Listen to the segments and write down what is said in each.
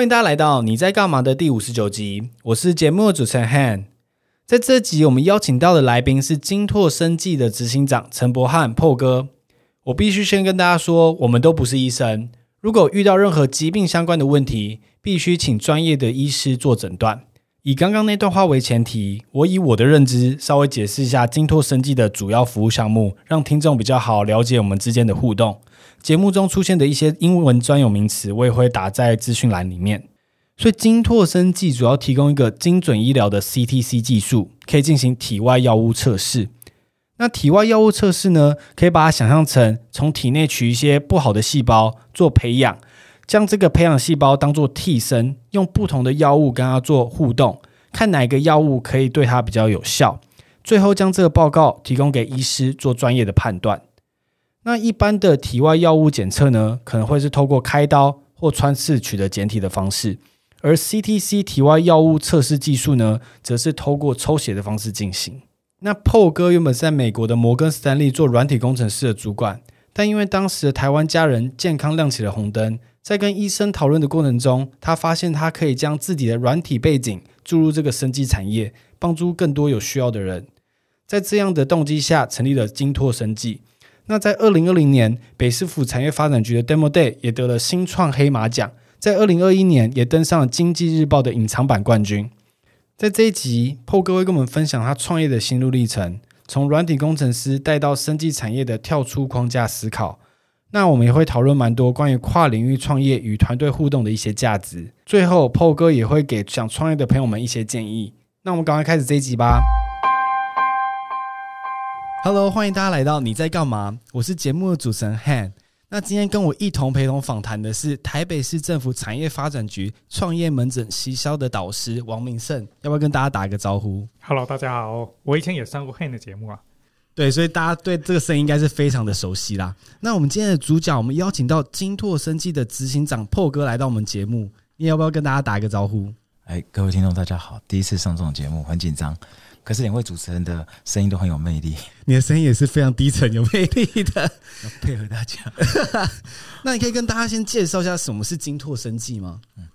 欢迎大家来到你在干嘛的第五十九集，我是节目的主持人 Han。在这集，我们邀请到的来宾是金拓生技的执行长陈柏翰破哥。我必须先跟大家说，我们都不是医生，如果遇到任何疾病相关的问题，必须请专业的医师做诊断。以刚刚那段话为前提，我以我的认知稍微解释一下金拓生技的主要服务项目，让听众比较好了解我们之间的互动。节目中出现的一些英文专有名词，我也会打在资讯栏里面。所以，金拓生技主要提供一个精准医疗的 CTC 技术，可以进行体外药物测试。那体外药物测试呢，可以把它想象成从体内取一些不好的细胞做培养，将这个培养细胞当做替身，用不同的药物跟它做互动，看哪个药物可以对它比较有效，最后将这个报告提供给医师做专业的判断。那一般的体外药物检测呢，可能会是透过开刀或穿刺取得检体的方式，而 CTC 体外药物测试技术呢，则是透过抽血的方式进行。那 Paul 哥原本在美国的摩根斯坦利做软体工程师的主管，但因为当时的台湾家人健康亮起了红灯，在跟医生讨论的过程中，他发现他可以将自己的软体背景注入这个生技产业，帮助更多有需要的人。在这样的动机下，成立了金拓生技。那在二零二零年，北市府产业发展局的 Demo Day 也得了新创黑马奖，在二零二一年也登上了经济日报的隐藏版冠军。在这一集，PO 哥会跟我们分享他创业的心路历程，从软体工程师带到生技产业的跳出框架思考。那我们也会讨论蛮多关于跨领域创业与团队互动的一些价值。最后，PO 哥也会给想创业的朋友们一些建议。那我们赶快开始这一集吧。Hello，欢迎大家来到你在干嘛？我是节目的主持人 Han。那今天跟我一同陪同访谈的是台北市政府产业发展局创业门诊西销的导师王明胜，要不要跟大家打一个招呼？Hello，大家好，我以前也上过 Han 的节目啊。对，所以大家对这个声音应该是非常的熟悉啦。那我们今天的主角，我们邀请到金拓生技的执行长破哥来到我们节目，你要不要跟大家打一个招呼？哎，各位听众大家好，第一次上这种节目，很紧张。可是两位主持人的声音都很有魅力，你的声音也是非常低沉有魅力的，要配合大家。那你可以跟大家先介绍一下什么是金拓生计吗？嗯，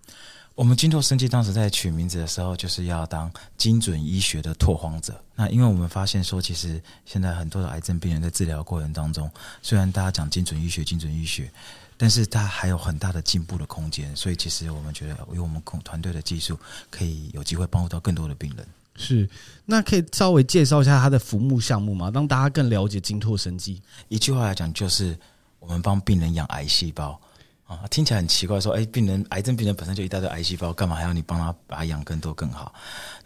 我们金拓生计当时在取名字的时候，就是要当精准医学的拓荒者。那因为我们发现说，其实现在很多的癌症病人在治疗过程当中，虽然大家讲精准医学、精准医学，但是它还有很大的进步的空间。所以其实我们觉得，有我们团队的技术，可以有机会帮助到更多的病人。是，那可以稍微介绍一下他的服务项目吗？让大家更了解金拓生技。一句话来讲，就是我们帮病人养癌细胞啊，听起来很奇怪，说，哎，病人癌症病人本身就一大堆癌细胞，干嘛还要你帮他把它养更多更好？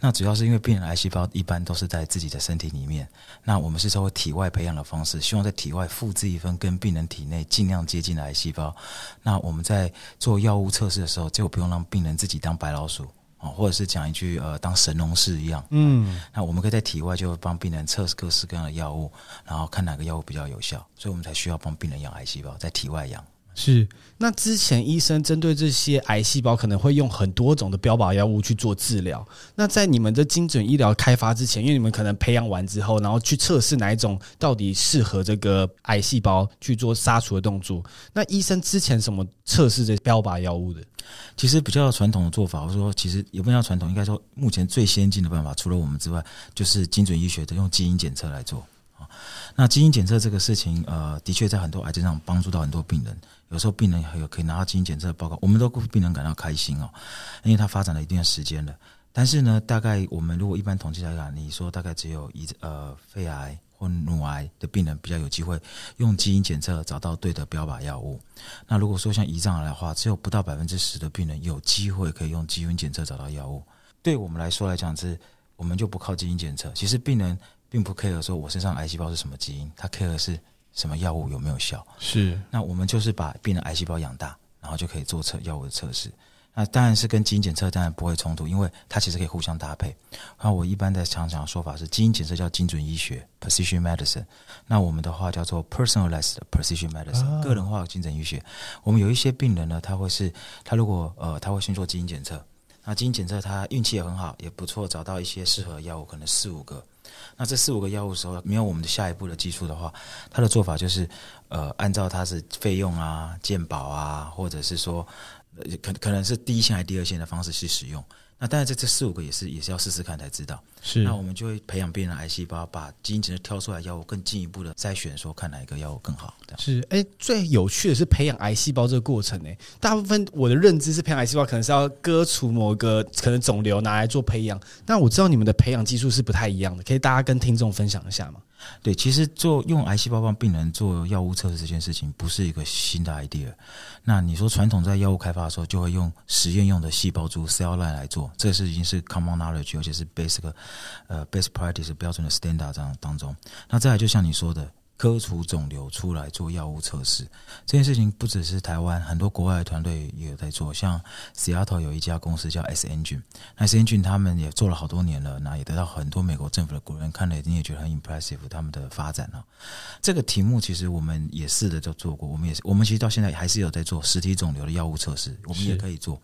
那主要是因为病人癌细胞一般都是在自己的身体里面，那我们是通过体外培养的方式，希望在体外复制一份跟病人体内尽量接近的癌细胞。那我们在做药物测试的时候，就不用让病人自己当白老鼠。或者是讲一句呃，当神农氏一样，嗯，那我们可以在体外就帮病人测试各式各样的药物，然后看哪个药物比较有效，所以我们才需要帮病人养癌细胞，在体外养。是，那之前医生针对这些癌细胞可能会用很多种的标靶药物去做治疗。那在你们的精准医疗开发之前，因为你们可能培养完之后，然后去测试哪一种到底适合这个癌细胞去做杀除的动作。那医生之前什么测试这标靶药物的？其实比较传统的做法，我说其实也不能叫传统，应该说目前最先进的办法，除了我们之外，就是精准医学的用基因检测来做啊。那基因检测这个事情，呃，的确在很多癌症上帮助到很多病人。有时候病人还有可以拿到基因检测报告，我们都为病人感到开心哦，因为他发展了一定的时间了。但是呢，大概我们如果一般统计来讲，你说大概只有一呃肺癌或乳癌的病人比较有机会用基因检测找到对的标靶药物。那如果说像胰脏癌的话，只有不到百分之十的病人有机会可以用基因检测找到药物。对我们来说来讲是，我们就不靠基因检测。其实病人并不 care 说我身上癌细胞是什么基因，他 care 的是。什么药物有没有效？是，那我们就是把病人癌细胞养大，然后就可以做测药物的测试。那当然是跟基因检测当然不会冲突，因为它其实可以互相搭配。那我一般在常常说法是，基因检测叫精准医学 （precision medicine），那我们的话叫做 personalized precision medicine，哦、个人化的精准医学。我们有一些病人呢，他会是他如果呃他会先做基因检测，那基因检测他运气也很好，也不错，找到一些适合药物，可能四五个。那这四五个药物的时候，没有我们的下一步的技术的话，他的做法就是，呃，按照他是费用啊、鉴保啊，或者是说呃可可能是第一线还是第二线的方式去使用。那当然，这这四五个也是也是要试试看才知道。是，那我们就会培养病人癌细胞，把基因检测挑出来药物，更进一步的筛选，说看哪一个药物更好。这样是，哎，最有趣的是培养癌细胞这个过程呢。大部分我的认知是培养癌细胞可能是要割除某个可能肿瘤拿来做培养，但我知道你们的培养技术是不太一样的，可以大家跟听众分享一下吗？对，其实做用癌细胞帮病人做药物测试这件事情不是一个新的 idea。那你说传统在药物开发的时候就会用实验用的细胞株 cell line 来做，这是已经是 common knowledge，而且是 basic 呃 best practice 标准的 standard 这样当中。那再来就像你说的。割除肿瘤出来做药物测试这件事情，不只是台湾，很多国外的团队也有在做。像 Seattle 有一家公司叫 S Engine，那 S Engine 他们也做了好多年了，那也得到很多美国政府的顾问看了，你也觉得很 impressive 他们的发展啊。这个题目其实我们也试着就做过，我们也是，我们其实到现在还是有在做实体肿瘤的药物测试，我们也可以做，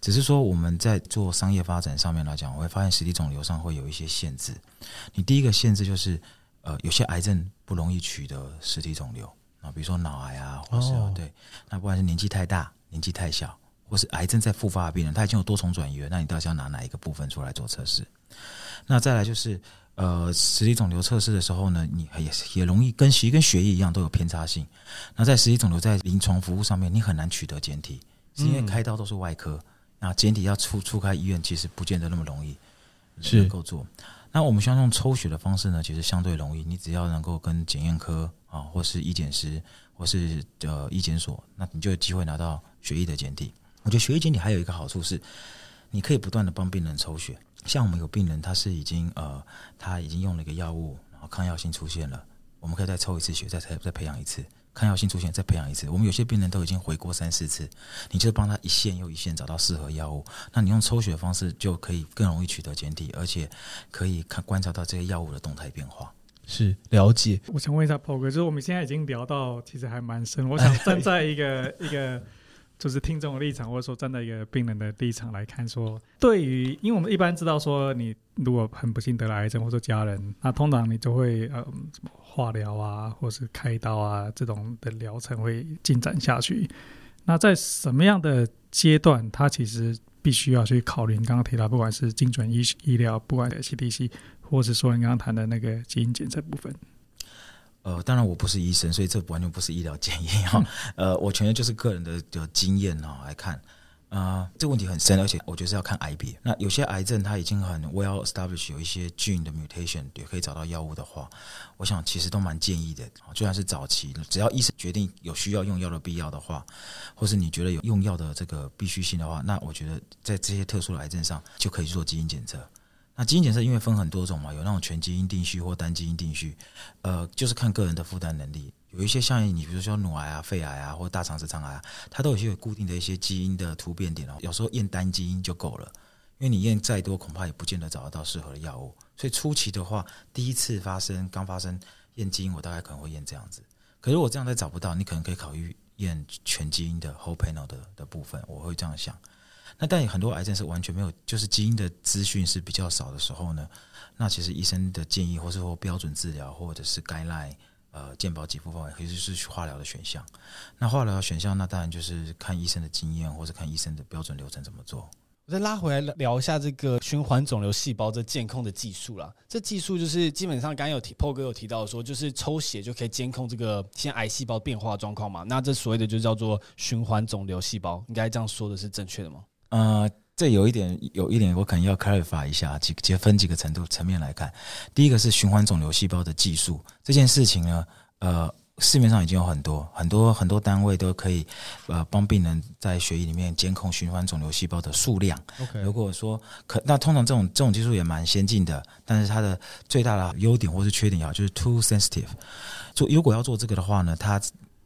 只是说我们在做商业发展上面来讲，我会发现实体肿瘤上会有一些限制。你第一个限制就是。呃，有些癌症不容易取得实体肿瘤啊，比如说脑癌啊，或是、哦、对，那不管是年纪太大、年纪太小，或是癌症在复发的病人，他已经有多重转移了，那你到底要拿哪一个部分出来做测试？那再来就是，呃，实体肿瘤测试的时候呢，你也也容易跟其实跟血液一样都有偏差性。那在实体肿瘤在临床服务上面，你很难取得检体，是因为开刀都是外科，那简体要出出开医院，其实不见得那么容易，是能够做。那我们希望用抽血的方式呢，其实相对容易。你只要能够跟检验科啊，或是医检师，或是呃医检所，那你就有机会拿到血液的检体。我觉得血液检体还有一个好处是，你可以不断的帮病人抽血。像我们有病人，他是已经呃他已经用了一个药物，然后抗药性出现了，我们可以再抽一次血，再再再培养一次。抗药性出现，再培养一次。我们有些病人都已经回过三四次，你就帮他一线又一线找到适合药物。那你用抽血的方式就可以更容易取得检体，而且可以看观察到这些药物的动态变化。是了解。我想问一下 Paul 哥，就是我们现在已经聊到其实还蛮深，我想站在一个一个。就是听众的立场，或者说站在一个病人的立场来看，说对于，因为我们一般知道说，你如果很不幸得了癌症，或者家人，那通常你就会呃什么化疗啊，或是开刀啊这种的疗程会进展下去。那在什么样的阶段，他其实必须要去考虑你刚刚提到，不管是精准医医疗，不管 CTC，或是说你刚刚谈的那个基因检测部分。呃，当然我不是医生，所以这完全不是医疗建议哈。呃，我全就是个人的的经验哈来看，啊、呃，这个问题很深，而且我觉得是要看癌别。那有些癌症它已经很 well established，有一些 gene 的 mutation 也可以找到药物的话，我想其实都蛮建议的。就算是早期，只要医生决定有需要用药的必要的话，或是你觉得有用药的这个必须性的话，那我觉得在这些特殊的癌症上就可以去做基因检测。那基因检测因为分很多种嘛，有那种全基因定序或单基因定序，呃，就是看个人的负担能力。有一些像你，比如说乳癌啊、肺癌啊，或大肠直肠癌啊，它都有些有固定的一些基因的突变点哦。有时候验单基因就够了，因为你验再多，恐怕也不见得找得到适合的药物。所以初期的话，第一次发生刚发生验基因，我大概可能会验这样子。可是我这样再找不到，你可能可以考虑验全基因的 whole panel 的的部分，我会这样想。那但很多癌症是完全没有，就是基因的资讯是比较少的时候呢，那其实医生的建议，或是说标准治疗，或者是 guideline 呃健保给付范围，其实是化疗的选项。那化疗的选项，那当然就是看医生的经验，或者看医生的标准流程怎么做。我再拉回来聊一下这个循环肿瘤细胞这监控的技术啦。这技术就是基本上刚有提，Paul 哥有提到说，就是抽血就可以监控这个先癌细胞变化状况嘛。那这所谓的就叫做循环肿瘤细胞，应该这样说的是正确的吗？呃，这有一点，有一点，我可能要 clarify 一下，几几分几个程度层面来看。第一个是循环肿瘤细胞的技术这件事情呢，呃，市面上已经有很多很多很多单位都可以呃帮病人在血液里面监控循环肿瘤细胞的数量。如果说可，那通常这种这种技术也蛮先进的，但是它的最大的优点或是缺点啊，就是 too sensitive。做如果要做这个的话呢，它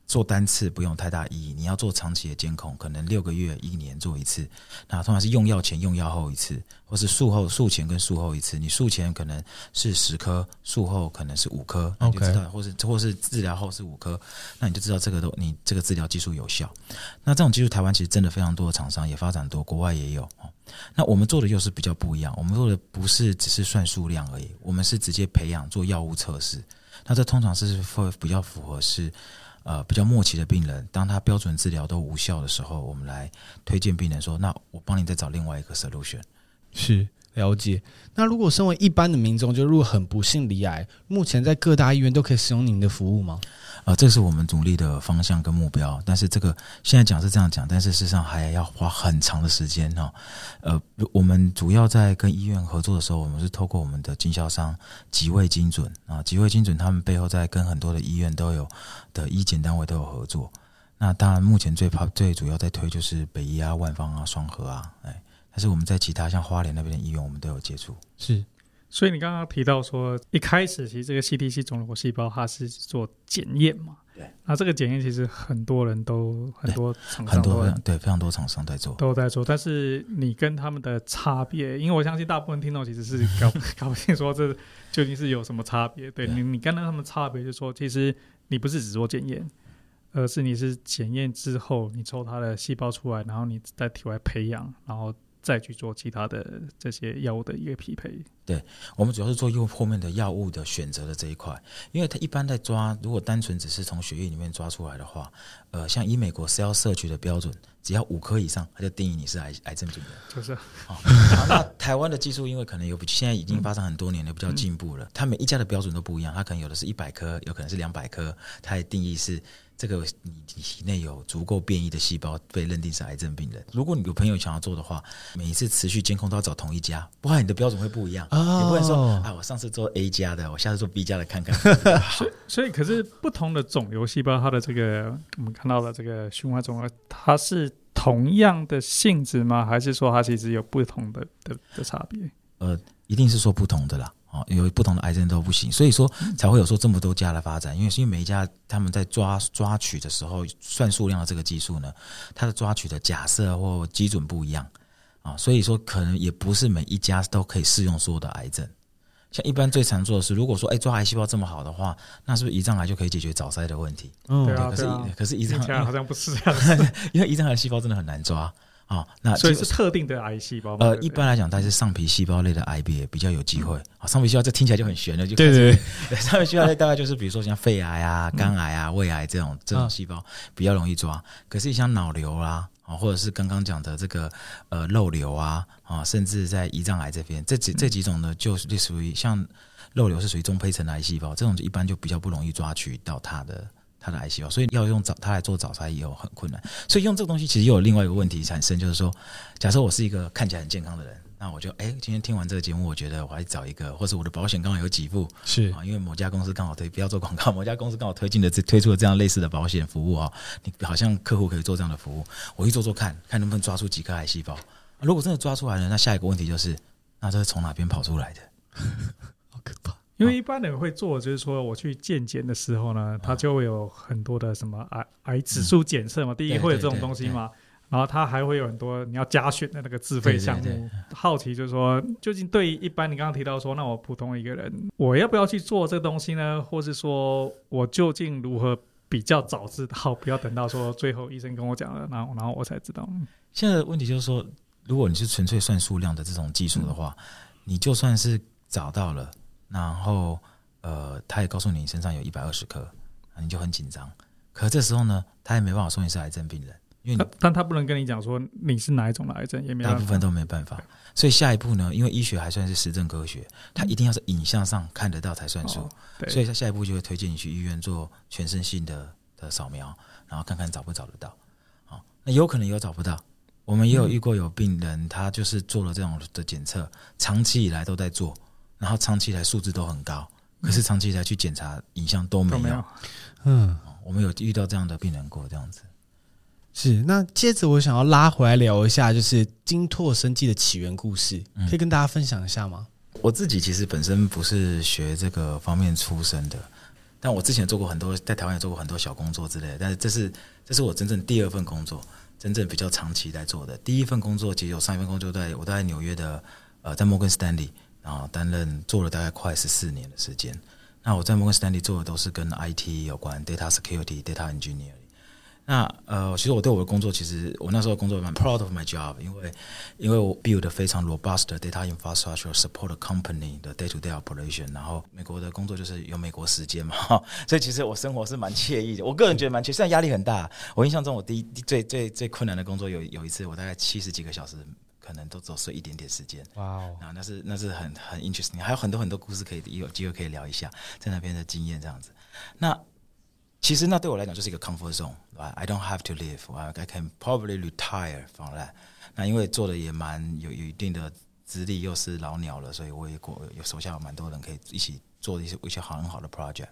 做单次不用太大意义，你要做长期的监控，可能六个月、一年做一次。那通常是用药前、用药后一次，或是术后、术前跟术后一次。你术前可能是十颗，术后可能是五颗，你就知道，或是或是治疗后是五颗，那你就知道这个都你这个治疗技术有效。那这种技术台湾其实真的非常多的厂商也发展多，国外也有。那我们做的又是比较不一样，我们做的不是只是算数量而已，我们是直接培养做药物测试。那这通常是会比较符合是。呃比较默契的病人，当他标准治疗都无效的时候，我们来推荐病人说：“那我帮你再找另外一个 solution。”是。了解。那如果身为一般的民众，就如果很不幸罹癌，目前在各大医院都可以使用您的服务吗？啊、这是我们努力的方向跟目标。但是这个现在讲是这样讲，但是事实上还要花很长的时间哈。呃，我们主要在跟医院合作的时候，我们是透过我们的经销商吉卫精准啊，吉卫精准他们背后在跟很多的医院都有的医检单位都有合作。那当然，目前最怕最主要在推就是北医啊、万方啊、双和啊，哎。但是我们在其他像花莲那边的医院，我们都有接触。是，所以你刚刚提到说，一开始其实这个 CTC 肿瘤细胞它是做检验嘛？对。那这个检验其实很多人都很多厂商很多对非常多厂商在做都在做。但是你跟他们的差别，因为我相信大部分听众其实是搞搞不清说这究竟是有什么差别。对，对你，你跟他们差别就是说，其实你不是只做检验，而是你是检验之后你抽它的细胞出来，然后你在体外培养，然后。再去做其他的这些药物的一个匹配。对，我们主要是做用后面的药物的选择的这一块，因为它一般在抓，如果单纯只是从血液里面抓出来的话，呃，像以美国 Cell Search 的标准，只要五颗以上，它就定义你是癌癌症病人。就是，好，那台湾的技术因为可能有现在已经发展很多年了，比较进步了，它每一家的标准都不一样，它可能有的是一百颗，有可能是两百颗，它的定义是。这个你体内有足够变异的细胞被认定是癌症病人。如果你有朋友想要做的话，每一次持续监控都要找同一家，不然你的标准会不一样。哦、你不能说啊，我上次做 A 家的，我下次做 B 家的看看。所以，所以可是不同的肿瘤细胞，它的这个我们看到的这个循环肿瘤，它是同样的性质吗？还是说它其实有不同的的的差别？呃，一定是说不同的啦。哦，有不同的癌症都不行，所以说才会有说这么多家的发展，因为是因为每一家他们在抓抓取的时候算数量的这个技术呢，它的抓取的假设或基准不一样啊，所以说可能也不是每一家都可以适用所有的癌症。像一般最常做的是，如果说哎抓癌细胞这么好的话，那是不是胰脏癌就可以解决早筛的问题？嗯，对，可是可是胰脏癌好像不是这样子，因为胰脏癌细胞真的很难抓。啊、哦，那所以是特定的癌细胞。呃，一般来讲，它是上皮细胞类的癌别比较有机会。啊、嗯，上皮细胞这听起来就很悬了，就对对对，上皮细胞类大概就是比如说像肺癌啊、肝癌啊、胃癌这种这种细胞比较容易抓。可是像脑瘤啦，啊，或者是刚刚讲的这个呃肉瘤啊，啊，甚至在胰脏癌这边，这几这几种呢，就是属于像肉瘤是属于中胚层癌细胞，这种一般就比较不容易抓取到它的。它的癌细胞，所以要用早它来做早筛也有很困难。所以用这个东西其实又有另外一个问题产生，就是说，假设我是一个看起来很健康的人，那我就哎、欸，今天听完这个节目，我觉得我还找一个，或者我的保险刚好有给付，是啊，因为某家公司刚好推，不要做广告，某家公司刚好推进的这推出了这样类似的保险服务啊，你好像客户可以做这样的服务，我去做做看看能不能抓出几颗癌细胞。如果真的抓出来了，那下一个问题就是，那这是从哪边跑出来的？好可怕。因为一般人会做，就是说我去健检的时候呢，他就会有很多的什么癌癌指数检测嘛，第一会有这种东西嘛，然后他还会有很多你要加选的那个自费项目。好奇就是说，究竟对于一般你刚刚提到说，那我普通一个人，我要不要去做这个东西呢？或是说我究竟如何比较早知道，不要等到说最后医生跟我讲了，然后然后我才知道。现在的问题就是说，如果你是纯粹算数量的这种技术的话，你就算是找到了。然后，呃，他也告诉你，身上有一百二十颗，你就很紧张。可这时候呢，他也没办法说你是癌症病人，因为你但他不能跟你讲说你是哪一种的癌症，也没办法，大部分都没办法。所以下一步呢，因为医学还算是实证科学，他一定要是影像上看得到才算数。哦、所以他下一步就会推荐你去医院做全身性的的扫描，然后看看找不找得到。好，那有可能有找不到。我们也有遇过有病人，他就是做了这种的检测，长期以来都在做。然后长期以来数字都很高，可是长期以来去检查影像都没有。没有嗯，我们有遇到这样的病人过，这样子。是。那接着我想要拉回来聊一下，就是精拓生技的起源故事，可以跟大家分享一下吗？嗯，我自己其实本身不是学这个方面出身的，但我之前做过很多，在台湾也做过很多小工作之类的。但是这是这是我真正第二份工作，真正比较长期在做的。第一份工作其实有上一份工作在我在纽约的，呃，在摩根士丹利。然后担任做了大概快十四年的时间。那我在摩根士丹利做的都是跟 IT 有关，data security、data engineering。那呃，其实我对我的工作，其实我那时候工作蛮 proud of my job，因为因为我 build 非常 robust data infrastructure support company 的 day to day operation。然后美国的工作就是有美国时间嘛，所以其实我生活是蛮惬意的。我个人觉得蛮惬意，虽然压力很大。我印象中，我第一最最最困难的工作有有一次，我大概七十几个小时，可能都只睡一点点时间。哇哦，然后那是那是很很 interesting，还有很多很多故事可以有机会可以聊一下在那边的经验这样子。那其实那对我来讲就是一个 comfort zone，对吧？I don't have to live，I can probably retire from that。那因为做的也蛮有有一定的资历，又是老鸟了，所以我也过有手下有蛮多人可以一起做一些一些好很好的 project。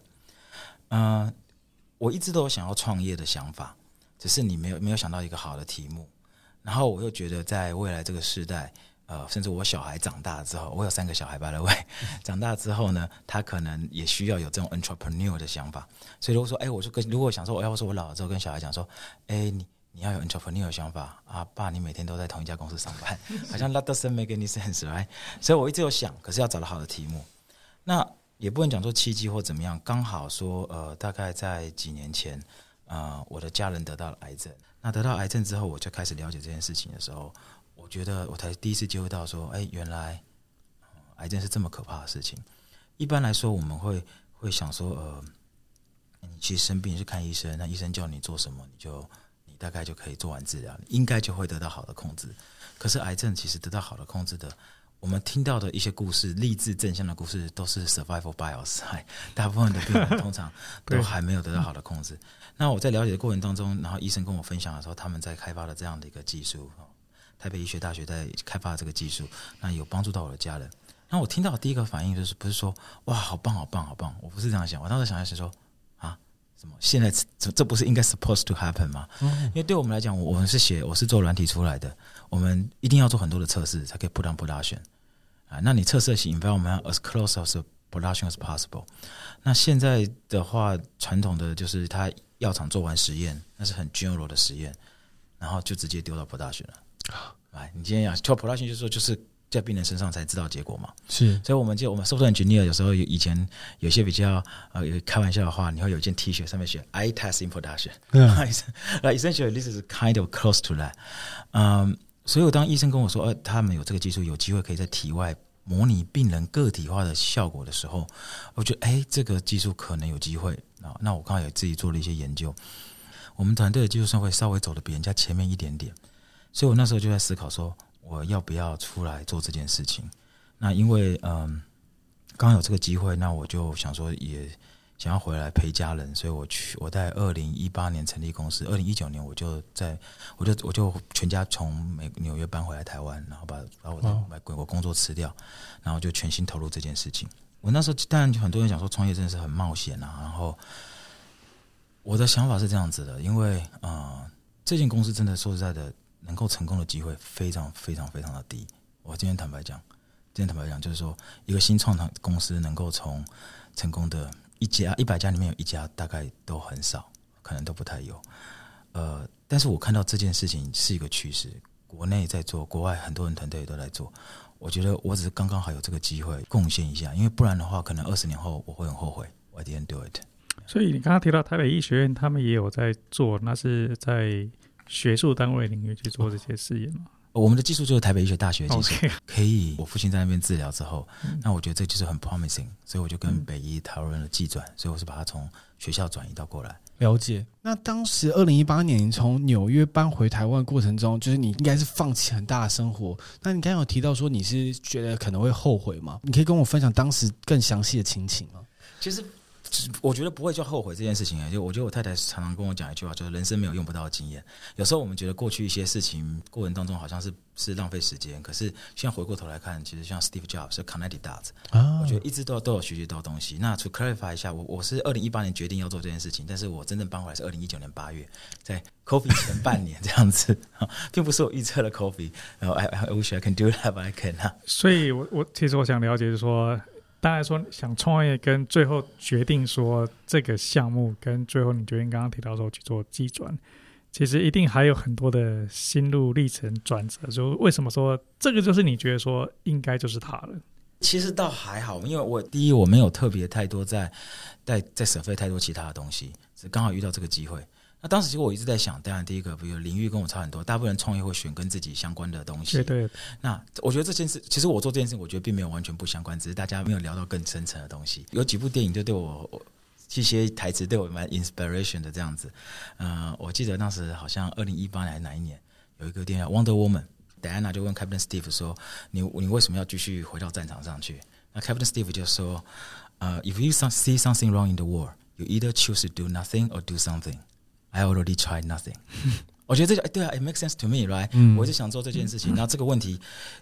嗯、呃，我一直都有想要创业的想法，只是你没有没有想到一个好的题目。然后我又觉得在未来这个时代。呃，甚至我小孩长大之后，我有三个小孩，by the way，长大之后呢，他可能也需要有这种 entrepreneur 的想法。所以如果说，哎，我就跟如果想说，我要是我老了之后跟小孩讲说，哎，你你要有 entrepreneur 的想法啊，爸，你每天都在同一家公司上班，好像 that doesn't make any sense，right？所以我一直有想，可是要找到好的题目，那也不能讲说契机或怎么样，刚好说，呃，大概在几年前，呃，我的家人得到了癌症，那得到癌症之后，我就开始了解这件事情的时候。我觉得我才第一次接触到说，哎，原来癌症是这么可怕的事情。一般来说，我们会会想说，呃，你去生病去看医生，那医生叫你做什么，你就你大概就可以做完治疗，应该就会得到好的控制。可是癌症其实得到好的控制的，我们听到的一些故事，励志正向的故事，都是 survival bias，大部分的病人通常都还没有得到好的控制。那我在了解的过程当中，然后医生跟我分享的时候，他们在开发了这样的一个技术。台北医学大学在开发这个技术，那有帮助到我的家人。那我听到的第一个反应就是，不是说哇，好棒，好棒，好棒！我不是这样想，我当时想的是说啊，什么？现在这这不是应该 supposed to happen 吗？嗯，因为对我们来讲，我们是写，我是做软体出来的，我们一定要做很多的测试才可以 put on production 啊。那你测试型 environment as close as production as possible。那现在的话，传统的就是他药厂做完实验，那是很 general 的实验，然后就直接丢到 production 了。哎，你今天要做 production 就是说就是在病人身上才知道结果嘛。是，所以我们就我们 software engineer 有时候以前有些比较呃有开玩笑的话，你会有一件 T 恤上面写 I test in production。嗯，essentially this is kind of close to that。嗯，所以我当医生跟我说，呃，他们有这个技术，有机会可以在体外模拟病人个体化的效果的时候，我觉得哎，这个技术可能有机会啊。那我刚好也自己做了一些研究，我们团队的技术上会稍微走得比人家前面一点点。所以我那时候就在思考说，我要不要出来做这件事情？那因为嗯，刚有这个机会，那我就想说也想要回来陪家人，所以我去我在二零一八年成立公司，二零一九年我就在我就我就全家从美纽约搬回来台湾，然后把把我的美国工作辞掉，然后就全心投入这件事情。我那时候当然很多人讲说创业真的是很冒险啊，然后我的想法是这样子的，因为啊，这间公司真的说实在的。能够成功的机会非常非常非常的低。我今天坦白讲，今天坦白讲，就是说，一个新创厂公司能够从成功的一家一百家里面有一家，大概都很少，可能都不太有。呃，但是我看到这件事情是一个趋势，国内在做，国外很多人团队都在做。我觉得我只是刚刚好有这个机会贡献一下，因为不然的话，可能二十年后我会很后悔。I didn't do it。所以你刚刚提到台北医学院，他们也有在做，那是在。学术单位领域去做这些试验吗？我们的技术就是台北医学大学的技术，可以。我父亲在那边治疗之后，那我觉得这就是很 promising，所以我就跟北医讨论了技转，所以我是把它从学校转移到过来。了解。那当时二零一八年从纽约搬回台湾过程中，就是你应该是放弃很大的生活。那你刚刚有提到说你是觉得可能会后悔吗？你可以跟我分享当时更详细的情形吗？其实。我觉得不会叫后悔这件事情啊，就我觉得我太太常常跟我讲一句话，就是人生没有用不到的经验。有时候我们觉得过去一些事情过程当中好像是是浪费时间，可是现在回过头来看，其实像 Steve Jobs 是 connected dots，啊，我觉得一直都都有学习到东西。那 to clarify 一下，我我是二零一八年决定要做这件事情，但是我真正搬回来是二零一九年八月，在 COVID 前半年这样子，并不是我预测了 COVID。然后 I I wish I can do that, but I cannot。所以我我其实我想了解就是说。当然说想创业，跟最后决定说这个项目，跟最后你决定刚刚提到说去做机转，其实一定还有很多的心路历程转折。就为什么说这个就是你觉得说应该就是它了？其实倒还好，因为我第一我没有特别太多在在在舍费太多其他的东西，只刚好遇到这个机会。那当时其实我一直在想，当然第一个，比如领域跟我差很多，大部分人创业会选跟自己相关的东西。对对。那我觉得这件事，其实我做这件事，我觉得并没有完全不相关，只是大家没有聊到更深层的东西。有几部电影就对我，一些台词对我蛮 inspiration 的这样子。嗯、呃，我记得当时好像二零一八年还是哪一年，有一个电影《Wonder Woman》，Diana 就问 Captain Steve 说：“你你为什么要继续回到战场上去？”那 Captain Steve 就说：“呃、uh,，If you see something wrong in the war, you either choose to do nothing or do something.” I already tried nothing。我觉得这个哎，对啊，it makes sense to me，right？、嗯、我就想做这件事情。那这个问题，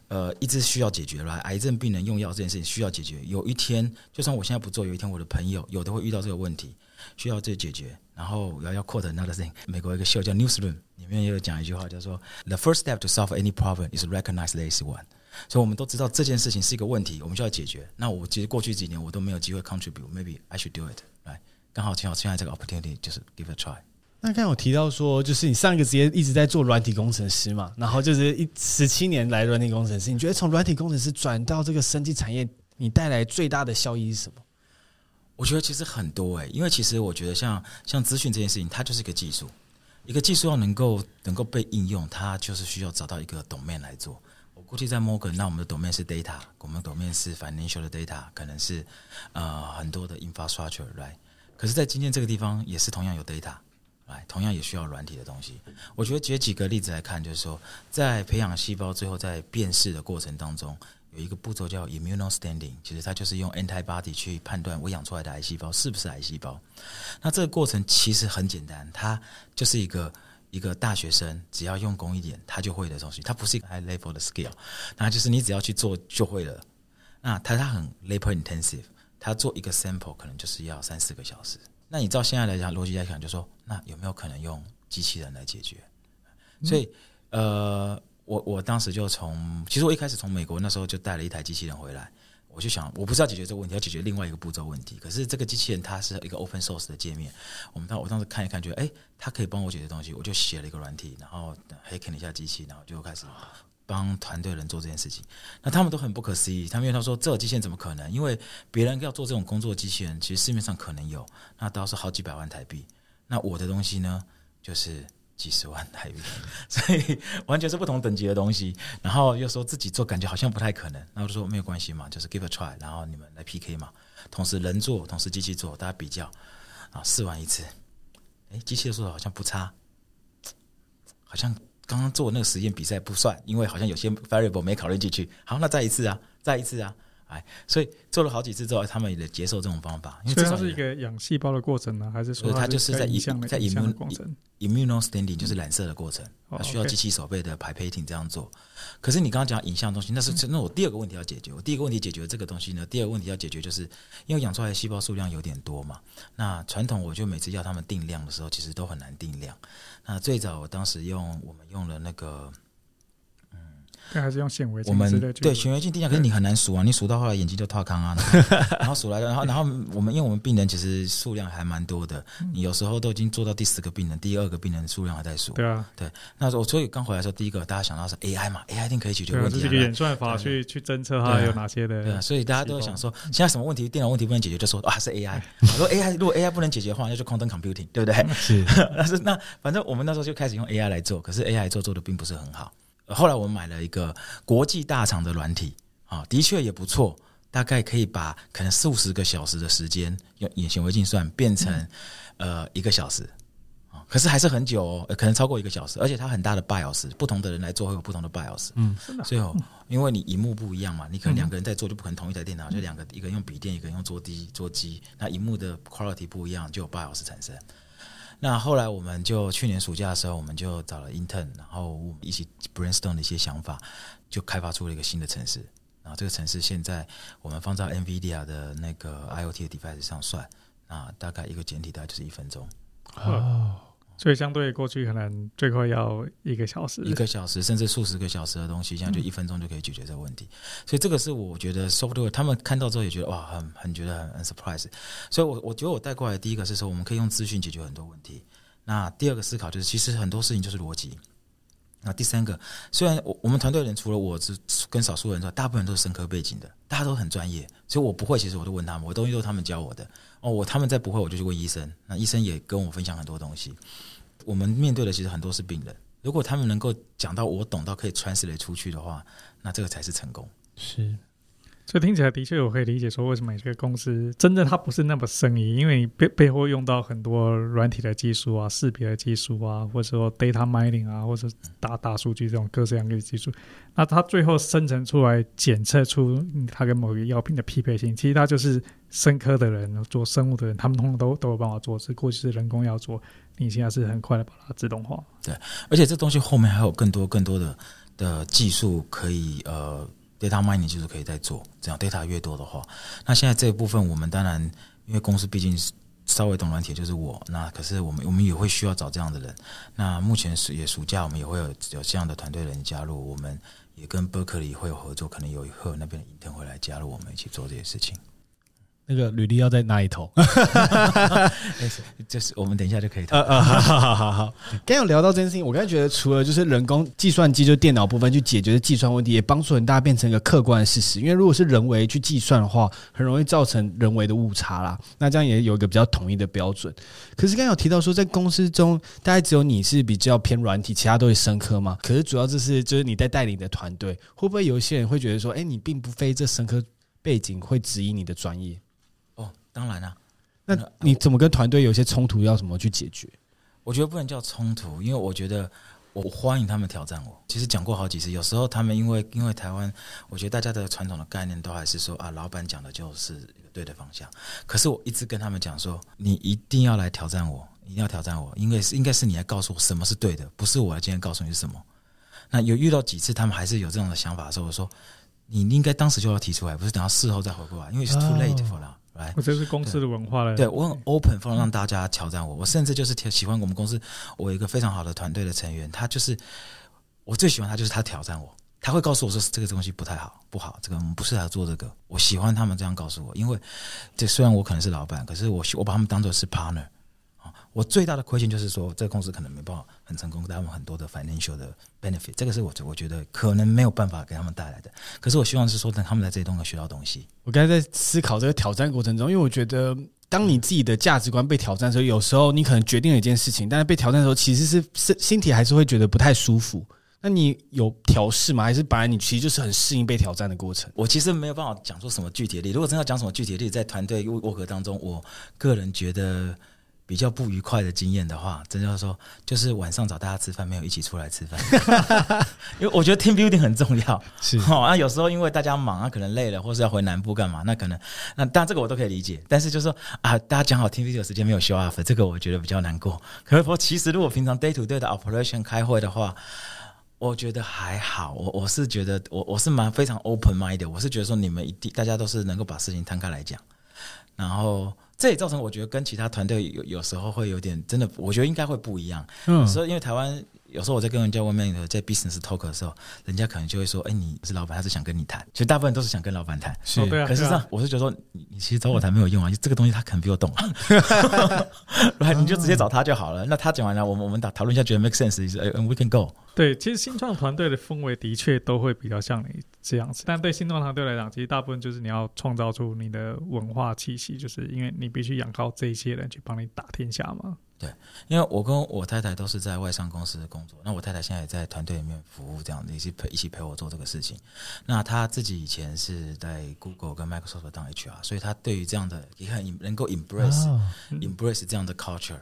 呃，一直需要解决，right？癌症病人用药这件事情需要解决。有一天，就算我现在不做，有一天我的朋友有的会遇到这个问题，需要这解决。然后我要要 quote another thing，美国一个秀叫 Newsroom，里面也有讲一句话，叫做 The first step to solve any problem is recognize there is one。所以我们都知道这件事情是一个问题，我们需要解决。那我其实过去几年我都没有机会 contribute，maybe I should do it，right？刚好正好现在这个 opportunity 就是 give it a try。 那刚才有提到说，就是你上一个职业一直在做软体工程师嘛，然后就是一十七年来软体工程师，你觉得从软体工程师转到这个生技产业，你带来最大的效益是什么？我觉得其实很多诶、因为其实我觉得像像资讯这件事情，它就是一个技术，一个技术要能够能够被应用，它就是需要找到一个懂面来做。我估计在 Morgan，那我们的懂面是 data，我们的 domain 是 financial 的 data，可能是呃很多的 infrastructure，right？可是，在今天这个地方也是同样有 data。同样也需要软体的东西。我觉得举几个例子来看，就是说，在培养细胞，最后在辨识的过程当中，有一个步骤叫 immunostaining，其实它就是用 antibody 去判断我养出来的癌细胞是不是癌细胞。那这个过程其实很简单，它就是一个一个大学生只要用功一点，他就会的东西。它不是一个 high level 的 skill，那就是你只要去做就会了。那它它很 labor intensive，它做一个 sample 可能就是要三四个小时。那你照现在来讲，逻辑来讲，就说那有没有可能用机器人来解决？所以，呃，我我当时就从，其实我一开始从美国那时候就带了一台机器人回来，我就想，我不是要解决这个问题，要解决另外一个步骤问题。可是这个机器人它是一个 open source 的界面，我们当我当时看一看，觉得诶，它可以帮我解决东西，我就写了一个软体，然后 hack 了一下机器，然后就开始。帮团队人做这件事情，那他们都很不可思议。他们因为他说这个机器人怎么可能？因为别人要做这种工作，机器人其实市面上可能有，那都是好几百万台币。那我的东西呢，就是几十万台币，所以完全是不同等级的东西。然后又说自己做，感觉好像不太可能。然后就说没有关系嘛，就是 give a try，然后你们来 PK 嘛。同时人做，同时机器做，大家比较啊，试完一次，哎，机器的做的好像不差，好像。刚刚做那个实验比赛不算，因为好像有些 variable 没考虑进去。好，那再一次啊，再一次啊，哎，所以做了好几次之后，他们也得接受这种方法。因为这是一个养细胞的过程呢，还是说它就是在影像在 immune immuno standing 就是染色的过程，它需要机器手背的 pipetting 这样做。可是你刚刚讲影像的东西，那是那我第二个问题要解决。我第一个问题解决这个东西呢，第二个问题要解决就是因为养出来的细胞数量有点多嘛。那传统我就每次要他们定量的时候，其实都很难定量。那最早我当时用我们用了那个。还是用显微镜，我们对显微镜定价，可是你很难数啊！你数到后来眼睛就套康啊，然后数来，然后然后我们因为我们病人其实数量还蛮多的，你有时候都已经做到第十个病人，第二个病人数量还在数。对啊，对。那时候我所以刚回来的时候，第一个大家想到是 AI 嘛，AI 一定可以解决问题。这个演算法去去侦测它有哪些的。对啊，所以大家都想说，现在什么问题电脑问题不能解决，就说啊是 AI。我说 AI 如果 AI 不能解决的话，那就 quantum computing，对不对？是。但是那反正我们那时候就开始用 AI 来做，可是 AI 做做的并不是很好。后来我们买了一个国际大厂的软体，啊，的确也不错，大概可以把可能四五十个小时的时间用隐形微镜算变成呃一个小时，啊，可是还是很久哦，可能超过一个小时，而且它很大的 BIOS，不同的人来做会有不同的 BIOS，嗯，所以因为你荧幕不一样嘛，你可能两个人在做就不可能同一台电脑，就两个一个人用笔电，一个人用桌机桌机，那荧幕的 quality 不一样，就有 BIOS 产生。那后来我们就去年暑假的时候，我们就找了 intern，然后一起 brainstorm 的一些想法，就开发出了一个新的城市。然后这个城市现在我们放在 NVIDIA 的那个 IoT 的 device 上算，啊，大概一个简体大概就是一分钟。哦。所以相对过去可能最快要一个小时，一个小时甚至数十个小时的东西，现在就一分钟就可以解决这个问题。所以这个是我觉得 software 他们看到之后也觉得哇，很很觉得很很 surprise。所以我我觉得我带过来的第一个是说，我们可以用资讯解决很多问题。那第二个思考就是，其实很多事情就是逻辑。那第三个，虽然我我们团队人除了我是跟少数人之外，大部分都是生科背景的，大家都很专业，所以我不会，其实我都问他们，我东西都是他们教我的。哦，我他们再不会，我就去问医生。那医生也跟我分享很多东西。我们面对的其实很多是病人，如果他们能够讲到我懂到可以穿 r 的出去的话，那这个才是成功。是。所以听起来的确，我可以理解说为什么这个公司真的它不是那么生意，因为你背背后用到很多软体的技术啊、识别的技术啊，或者说 data mining 啊，或者大大数据这种各式各样的技术。那它最后生成出来检测出它跟某个药品的匹配性，其实它就是生科的人做生物的人，他们通常都都有办法做，只过去是人工要做，你现在是很快的把它自动化。对，而且这东西后面还有更多更多的的技术可以呃。Data mining 就是可以再做，这样 data 越多的话，那现在这一部分我们当然，因为公司毕竟是稍微懂软体，就是我，那可是我们我们也会需要找这样的人。那目前暑也暑假，我们也会有有这样的团队人加入，我们也跟 Berkeley 会有合作，可能有会有那边的 intern 会来加入我们一起做这些事情。那个履历要在哪里投？就是我们等一下就可以投。好好好好。刚有聊到这件事情，我刚才觉得除了就是人工计算机就电脑部分去解决的计算问题，也帮助很大变成一个客观的事实。因为如果是人为去计算的话，很容易造成人为的误差啦。那这样也有一个比较统一的标准。可是刚有提到说，在公司中大概只有你是比较偏软体，其他都是生科嘛。可是主要就是就是你在带领的团队，会不会有一些人会觉得说，哎，你并不非这生科背景会质疑你的专业？当然了、啊，那你怎么跟团队有些冲突要怎么去解决？我觉得不能叫冲突，因为我觉得我欢迎他们挑战我。其实讲过好几次，有时候他们因为因为台湾，我觉得大家的传统的概念都还是说啊，老板讲的就是一个对的方向。可是我一直跟他们讲说，你一定要来挑战我，一定要挑战我，因为是应该是你来告诉我什么是对的，不是我来今天告诉你是什么。那有遇到几次他们还是有这种的想法的时候，我说你应该当时就要提出来，不是等到事后再回过来，因为是 too late for 了。来，我这是公司的文化了。对，我很 open，放让大家挑战我。我甚至就是喜欢我们公司，我有一个非常好的团队的成员，他就是我最喜欢他，就是他挑战我。他会告诉我说这个东西不太好，不好，这个我们不适合做这个。我喜欢他们这样告诉我，因为这虽然我可能是老板，可是我我把他们当做是 partner。我最大的亏欠就是说，这个公司可能没办法很成功，给他们很多的 financial 的 benefit，这个是我我觉得可能没有办法给他们带来的。可是我希望是说，等他们在这里都能学到东西。我刚才在思考这个挑战过程中，因为我觉得，当你自己的价值观被挑战的时候，有时候你可能决定了一件事情，但是被挑战的时候，其实是身心体还是会觉得不太舒服。那你有调试吗？还是本来你其实就是很适应被挑战的过程？我其实没有办法讲出什么具体的例。如果真的要讲什么具体的例，在团队 work 当中，我个人觉得。比较不愉快的经验的话，真的要说，就是晚上找大家吃饭，没有一起出来吃饭，因为我觉得 team building 很重要。是哦，那有时候因为大家忙啊，可能累了，或是要回南部干嘛，那可能那当然这个我都可以理解。但是就是说啊，大家讲好 team building 的时间没有 show up，这个我觉得比较难过。可是说，其实如果平常 day to day 的 operation 开会的话，我觉得还好。我我是觉得我我是蛮非常 open mind 的，我是觉得说你们一定大家都是能够把事情摊开来讲，然后。这也造成我觉得跟其他团队有有时候会有点真的，我觉得应该会不一样。嗯，所以因为台湾有时候我在跟人家外面的在 business talk 的时候，人家可能就会说：“哎，你是老板，他是想跟你谈。”其实大部分都是想跟老板谈。是，可是上我是觉得说，你你其实找我谈没有用啊，这个东西他可能比我懂。来，你就直接找他就好了。那他讲完了，我们我们打讨论一下，觉得 make sense，we can go。对，其实新创团队的氛围的确都会比较像你这样子，但对新创团队来讲，其实大部分就是你要创造出你的文化气息，就是因为你必须仰靠这一些人去帮你打天下嘛。对，因为我跟我太太都是在外商公司工作，那我太太现在也在团队里面服务，这样子一起陪一起陪我做这个事情。那她自己以前是在 Google 跟 Microsoft 当 HR，所以她对于这样的也很能够 embrace、哦、embrace 这样的 culture。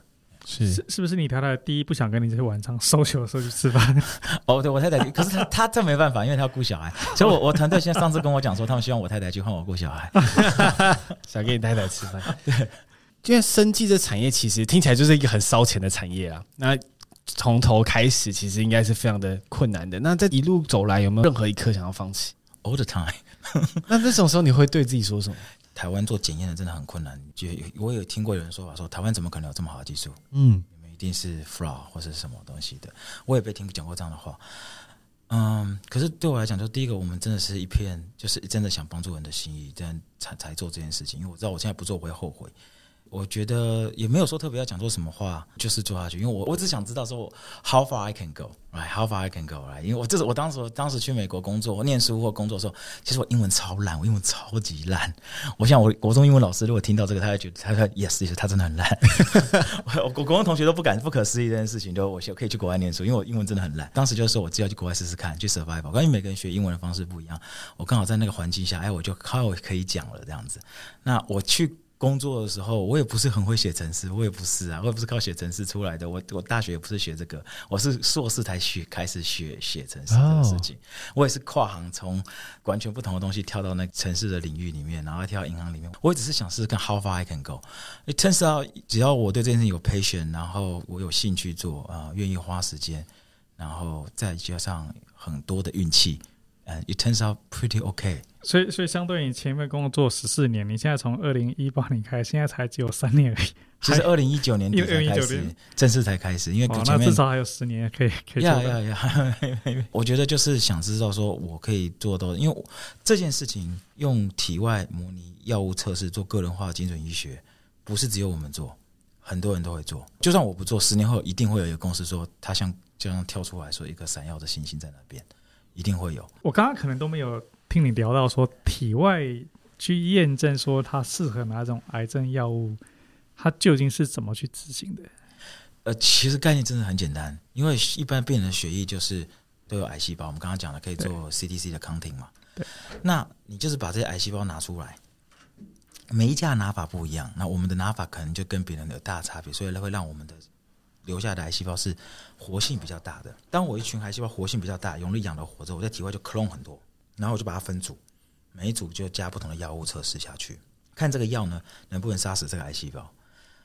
是是是不是你太太第一不想跟你在晚上 social 的时候去吃饭？哦，对我太太，可是她她这没办法，因为她要顾小孩。所以我我团队现在上次跟我讲说，他们希望我太太去换我顾小孩，想跟你太太吃饭。对，因为生技这产业其实听起来就是一个很烧钱的产业啊。那从头开始其实应该是非常的困难的。那这一路走来有没有任何一刻想要放弃？All the time。那这种时候你会对自己说什么？台湾做检验的真的很困难，就我有听过有人说法说，台湾怎么可能有这么好的技术？嗯，你们一定是 fraud 或是什么东西的。我也被听讲过这样的话。嗯，可是对我来讲，就第一个，我们真的是一片就是真的想帮助人的心意，这样才才做这件事情。因为我知道我现在不做我会后悔。我觉得也没有说特别要讲做什么话，就是做下去。因为我我只想知道说，how far I can go，right？How far I can go，right？因为我这是我当时当时去美国工作、我念书或工作的时候，其实我英文超烂，我英文超级烂。我想我国中英文老师如果听到这个，他会觉得他说 yes，他真的很烂。我我国中同学都不敢不可思议这件事情，就我可以去国外念书，因为我英文真的很烂。当时就是说我只要去国外试试看，去 survive。关于每个人学英文的方式不一样，我刚好在那个环境下，哎，我就靠可以讲了这样子。那我去。工作的时候，我也不是很会写程式，我也不是啊，我也不是靠写程式出来的。我我大学也不是学这个，我是硕士才学开始学写程式这个事情。我也是跨行，从完全不同的东西跳到那城市的领域里面，然后跳到银行里面。我也只是想试试看 how far I can go。It turns out，只要我对这件事情有 passion，然后我有兴趣做啊，愿意花时间，然后再加上很多的运气。Uh, it turns out pretty okay。所以，所以相对于前面工作十四年，你现在从二零一八年开始，现在才只有三年而已。其实二零一九年底才开始，正式才开始，因为前面、哦、至少还有十年可以可以做。呀呀呀！我觉得就是想知道说，我可以做到，因为这件事情用体外模拟药物测试做个人化精准医学，不是只有我们做，很多人都会做。就算我不做，十年后一定会有一个公司说，他像就像跳出来说，一个闪耀的星星在那边。一定会有。我刚刚可能都没有听你聊到说体外去验证说它适合哪种癌症药物，它究竟是怎么去执行的？呃，其实概念真的很简单，因为一般病人的血液就是都有癌细胞。我们刚刚讲的可以做 CTC 的 counting 嘛？对。那你就是把这些癌细胞拿出来，每一家的拿法不一样，那我们的拿法可能就跟别人有大差别，所以会让我们的。留下的癌细胞是活性比较大的。当我一群癌细胞活性比较大，容易养的活着，我在体外就 clone 很多，然后我就把它分组，每一组就加不同的药物测试下去，看这个药呢能不能杀死这个癌细胞。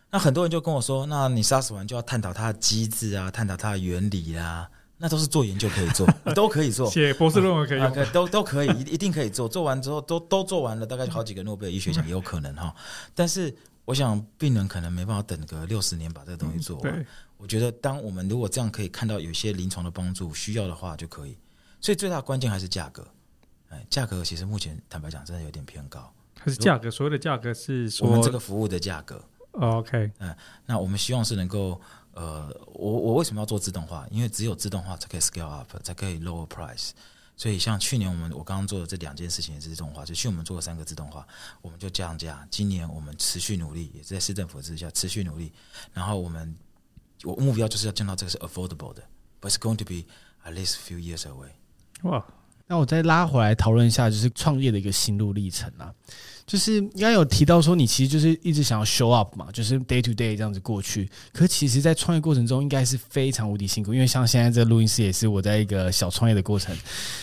那很多人就跟我说，那你杀死完就要探讨它的机制啊，探讨它的原理啊，那都是做研究可以做，都可以做，写博士论文可以都都可以，一一定可以做。做完之后都都做完了，大概好几个诺贝尔医学奖也有可能哈。但是我想病人可能没办法等个六十年把这个东西做完。嗯我觉得，当我们如果这样可以看到有些临床的帮助，需要的话就可以。所以最大关键还是价格。哎，价格其实目前坦白讲，真的有点偏高。可是价格，所谓的价格是说我们这个服务的价格。OK，嗯，那我们希望是能够，呃，我我为什么要做自动化？因为只有自动化才可以 scale up，才可以 lower price。所以像去年我们我刚刚做的这两件事情也是自动化，就去我们做了三个自动化，我们就降价。今年我们持续努力，也是在市政府之下持续努力。然后我们。我目标就是要见到这个是 affordable 的，but it's going to be at least few years away。哇，那我再拉回来讨论一下，就是创业的一个心路历程啊。就是应该有提到说，你其实就是一直想要 show up 嘛，就是 day to day 这样子过去。可其实，在创业过程中，应该是非常无敌辛苦，因为像现在这录音室也是我在一个小创业的过程，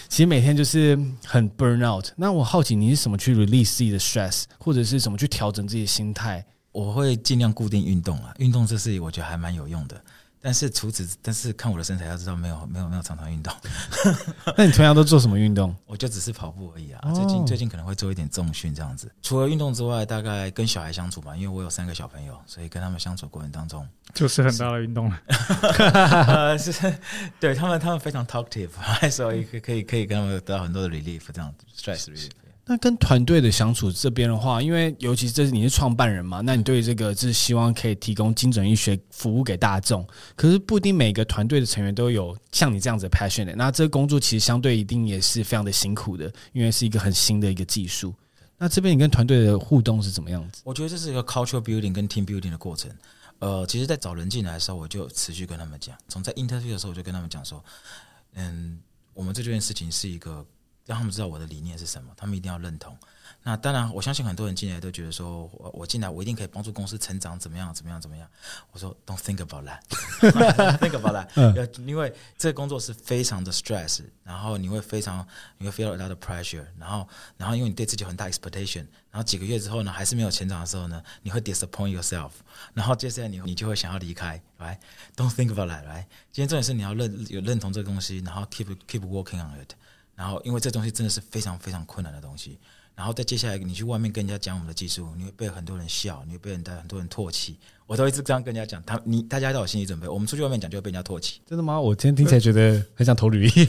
其实每天就是很 burn out。那我好奇你是怎么去 release 自己的 stress，或者是怎么去调整自己的心态？我会尽量固定运动啊，运动这事我觉得还蛮有用的。但是除此，但是看我的身材，要知道没有没有没有常常运动。那你平常都做什么运动？我就只是跑步而已啊。最近最近可能会做一点重训这样子。除了运动之外，大概跟小孩相处嘛，因为我有三个小朋友，所以跟他们相处过程当中，就是很大的运动了。是，对他们他们非常 talkative，所以可以可以可以跟他们得到很多的 relief，这样 stress relief。那跟团队的相处这边的话，因为尤其这是你是创办人嘛，那你对这个是希望可以提供精准医学服务给大众。可是不一定每个团队的成员都有像你这样子的 passion 的。那这个工作其实相对一定也是非常的辛苦的，因为是一个很新的一个技术。那这边你跟团队的互动是怎么样子？我觉得这是一个 cultural building 跟 team building 的过程。呃，其实，在找人进来的时候，我就持续跟他们讲，从在 interview 的时候，我就跟他们讲说，嗯，我们这件事情是一个让他们知道我的理念是什么，他们一定要认同。那当然，我相信很多人进来都觉得说，我我进来我一定可以帮助公司成长，怎么样怎么样怎么样。我说，Don't think about that，think about that。因为这个工作是非常的 stress，然后你会非常你会 feel a lot of pressure，然后然后因为你对自己有很大 expectation，然后几个月之后呢，还是没有成长的时候呢，你会 disappoint yourself，然后接下来你你就会想要离开，，right？Don't think about that，right？，今天重点是你要认有认同这个东西，然后 keep keep working on it，然后因为这东西真的是非常非常困难的东西。然后再接下来，你去外面跟人家讲我们的技术，你会被很多人笑，你会被人带很多人唾弃。我都一直这样跟人家讲，他你大家都有心理准备，我们出去外面讲就会被人家唾弃。真的吗？我今天听起来觉得很想投履历。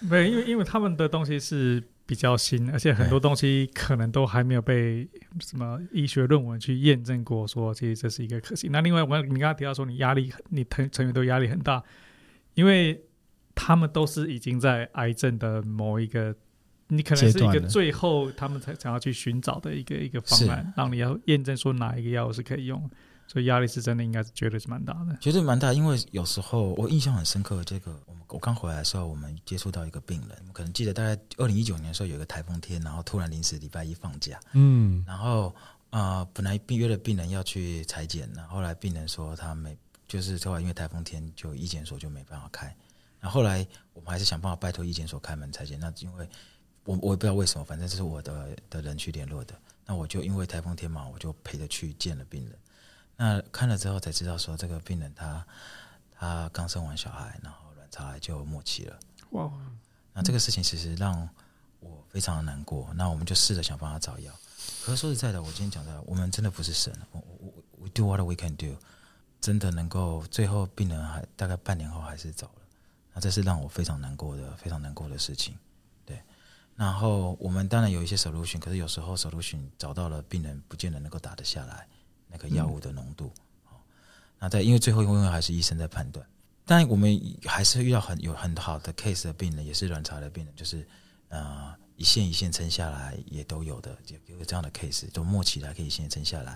没，因为因为他们的东西是比较新，而且很多东西可能都还没有被什么医学论文去验证过，说其实这是一个可行。那另外，我你刚刚提到说你压力，你成成员都压力很大，因为他们都是已经在癌症的某一个，你可能是一个最后他们才想要去寻找的一个一个方案，让你要验证说哪一个药是可以用。所以压力是真的，应该是绝对是蛮大的，绝对蛮大。因为有时候我印象很深刻，这个我们我刚回来的时候，我们接触到一个病人，可能记得大概二零一九年的时候有一个台风天，然后突然临时礼拜一放假，嗯，然后啊、呃，本来约了病人要去裁剪，然后后来病人说他没，就是后来因为台风天，就医检所就没办法开。然后后来我们还是想办法拜托医检所开门采检，那因为我我也不知道为什么，反正这是我的的人去联络的，那我就因为台风天嘛，我就陪着去见了病人。那看了之后才知道，说这个病人他他刚生完小孩，然后卵巢癌就末期了。哇！那这个事情其实让我非常的难过。那我们就试着想办法找药。可是说实在的，我今天讲的，我们真的不是神。我我我 do what we can do，真的能够最后病人还大概半年后还是走了。那这是让我非常难过的，非常难过的事情。对。然后我们当然有一些 solution，可是有时候 solution 找到了，病人不见得能够打得下来。那个药物的浓度，那在因为最后因为还是医生在判断，但我们还是遇到很有很好的 case 的病人，也是卵巢的病人，就是呃一线一线撑下来也都有的，有有这样的 case，就末期来可以先撑下来，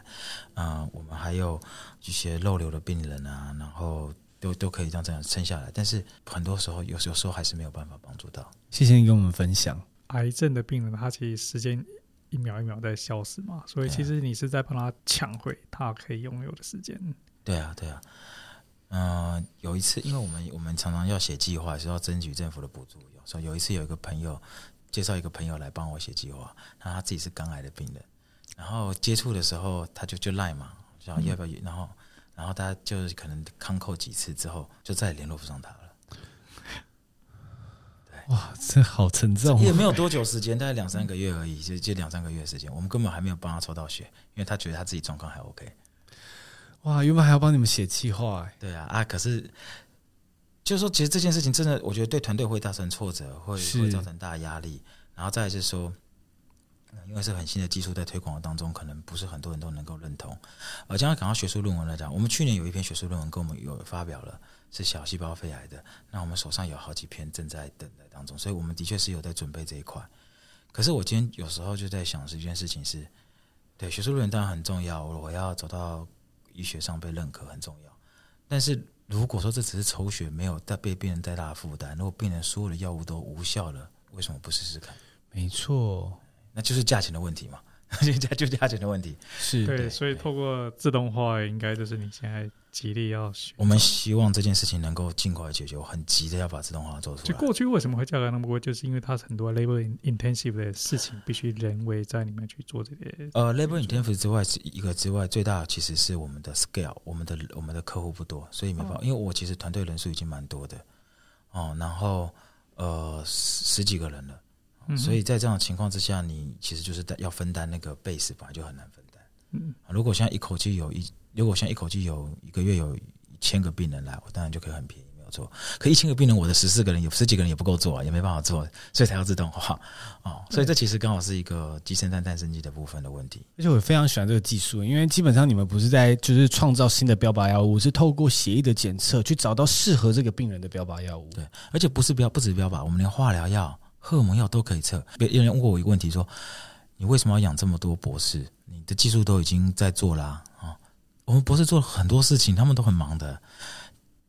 啊、呃，我们还有一些漏流的病人啊，然后都都可以这样这样撑下来，但是很多时候有有时候还是没有办法帮助到。谢谢你跟我们分享，癌症的病人他其实时间。一秒一秒在消失嘛，所以其实你是在帮他抢回他可以拥有的时间。对啊，对啊。嗯、呃，有一次，因为我们我们常常要写计划，是要争取政府的补助。有时候有一次，有一个朋友介绍一个朋友来帮我写计划，然后他自己是肝癌的病人，然后接触的时候他就就赖嘛，想要不要，然后然后他就是可能康扣几次之后，就再也联络不上他了。哇，这好沉重！也没有多久时间，大概两三个月而已，就就两三个月的时间，我们根本还没有帮他抽到血，因为他觉得他自己状况还 OK。哇，原本还要帮你们写计划哎。对啊，啊，可是就是说，其实这件事情真的，我觉得对团队会造成挫折，会会造成大压力。然后再来是说，因为是很新的技术，在推广当中，可能不是很多人都能够认同。而将来讲到学术论文来讲，我们去年有一篇学术论文跟我们有发表了。是小细胞肺癌的，那我们手上有好几篇正在等待当中，所以我们的确是有在准备这一块。可是我今天有时候就在想，是一件事情是，对学术论文当然很重要，我要走到医学上被认可很重要。但是如果说这只是抽血，没有带被病人带大的负担，如果病人所有的药物都无效了，为什么不试试看？没错，那就是价钱的问题嘛。现在就价钱的问题 是对，所以透过自动化，应该就是你现在极力要学。我们希望这件事情能够尽快解决，我很急的要把自动化做出来。就过去为什么会价格那么贵，就是因为它很多 labor intensive 的事情必须人为在里面去做这些。呃，labor intensive 之外是一个之外，最大的其实是我们的 scale，我们的我们的客户不多，所以没办法。因为我其实团队人数已经蛮多的哦，然后呃十几个人了。所以在这样的情况之下，你其实就是要分担那个 base，本来就很难分担。嗯，如果现在一口气有一，如果现在一口气有一个月有一千个病人来，我当然就可以很便宜。没有错，可一千个病人，我的十四个人有十几个人也不够做，也没办法做，所以才要自动化哦。所以这其实刚好是一个鸡生蛋，蛋生鸡的部分的问题。而且我非常喜欢这个技术，因为基本上你们不是在就是创造新的标靶药物，是透过协议的检测去找到适合这个病人的标靶药物。对，而且不是标，不止标靶，我们连化疗药、荷尔蒙药都可以测。别有人问过我一个问题，说你为什么要养这么多博士？你的技术都已经在做啦啊、哦！我们博士做了很多事情，他们都很忙的。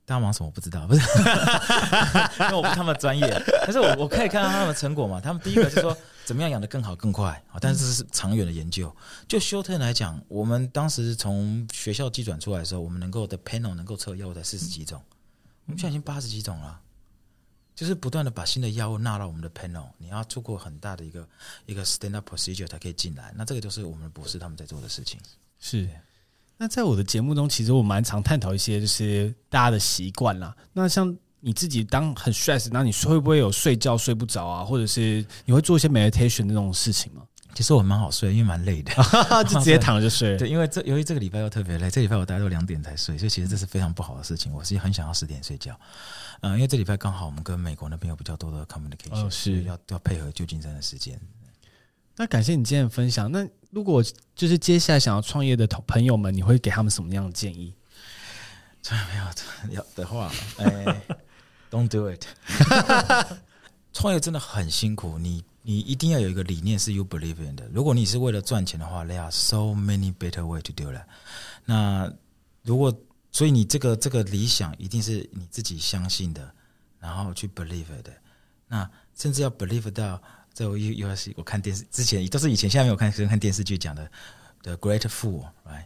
大家忙什么我不知道，不是，因为我不是他们专业，但是我我可以看到他们的成果嘛。他们第一个是说怎么样养得更好更快啊，但是这是长远的研究。就 short term 来讲，我们当时从学校寄转出来的时候，我们能够的 panel 能够测药物才四十几种，我们现在已经八十几种了，就是不断的把新的药物纳入我们的 panel。你要做过很大的一个一个 stand up procedure 才可以进来，那这个就是我们的博士他们在做的事情，是。那在我的节目中，其实我蛮常探讨一些就是大家的习惯啦。那像你自己当很 stress，那你会不会有睡觉睡不着啊？或者是你会做一些 meditation 这种事情吗？其实我蛮好睡，因为蛮累的，就直接躺着就睡。对，因为这由于这个礼拜又特别累，这礼拜我大概都两点才睡，所以其实这是非常不好的事情。我是很想要十点睡觉，嗯、呃，因为这礼拜刚好我们跟美国那边有比较多的 communication，、哦、是要要配合旧金山的时间。那感谢你今天的分享。那如果就是接下来想要创业的同朋友们，你会给他们什么样的建议？创 业没有要的话，哎，Don't do it。创业真的很辛苦，你。你一定要有一个理念是 you believe in 的。如果你是为了赚钱的话，there are so many better way to do that。那如果所以你这个这个理想一定是你自己相信的，然后去 believe 的。那甚至要 believe 到在我 U S 我看电视之前都是以前现在没有看看电视剧讲的 The Great Fool，right？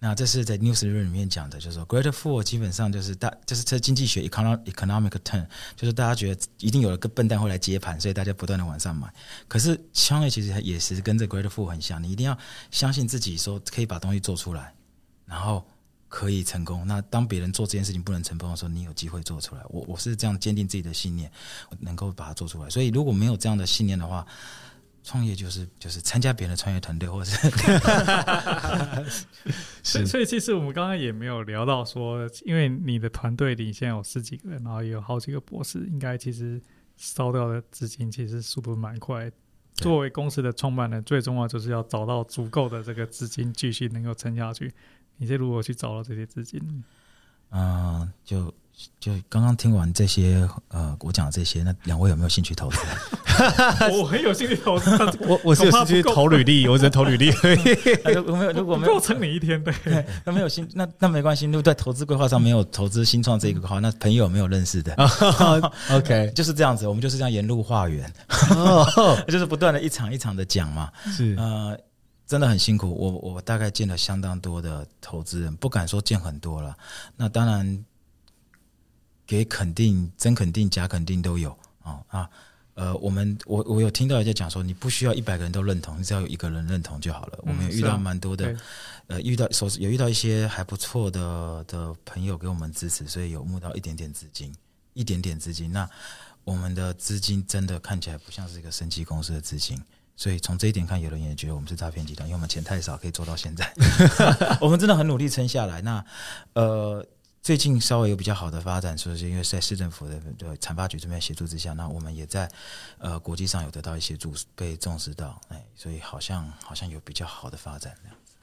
那这是在 news 里面讲的，就是说 Great Fool 基本上就是大，就是这经济学 economic turn，就是大家觉得一定有一个笨蛋会来接盘，所以大家不断的往上买。可是创业其实也是跟这 Great Fool 很像，你一定要相信自己，说可以把东西做出来，然后可以成功。那当别人做这件事情不能成功的时候，你有机会做出来。我我是这样坚定自己的信念，能够把它做出来。所以如果没有这样的信念的话，创业就是就是参加别人的创业团队，或者是，所以其实我们刚刚也没有聊到说，因为你的团队里现在有十几个人，然后也有好几个博士，应该其实烧掉的资金其实速度蛮快。作为公司的创办人，最重要就是要找到足够的这个资金，继续能够撑下去。你是如何去找到这些资金？嗯、呃，就。就刚刚听完这些，呃，我讲的这些，那两位有没有兴趣投资？我很有兴趣投资，我我是有兴趣投履历，我只能投履历。如果没有，如果没有，撑你一天，对。那没有新，那那没关系。如果在投资规划上没有投资新创这个的话，那朋友没有认识的。OK，就是这样子，我们就是这样沿路化缘，就是不断的一场一场的讲嘛。是，呃，真的很辛苦。我我大概见了相当多的投资人，不敢说见很多了。那当然。给肯定、真肯定、假肯定都有啊啊，呃，我们我我有听到人家讲说，你不需要一百个人都认同，你只要有一个人认同就好了。嗯、我们也遇到蛮多的，啊、呃，遇到所有遇到一些还不错的的朋友给我们支持，所以有募到一点点资金，一点点资金。那我们的资金真的看起来不像是一个生技公司的资金，所以从这一点看，有人也觉得我们是诈骗集团，因为我们钱太少，可以做到现在。我们真的很努力撑下来。那呃。最近稍微有比较好的发展，说是因为在市政府的对产发局这边协助之下，那我们也在呃国际上有得到一些注被重视到，哎，所以好像好像有比较好的发展这样子。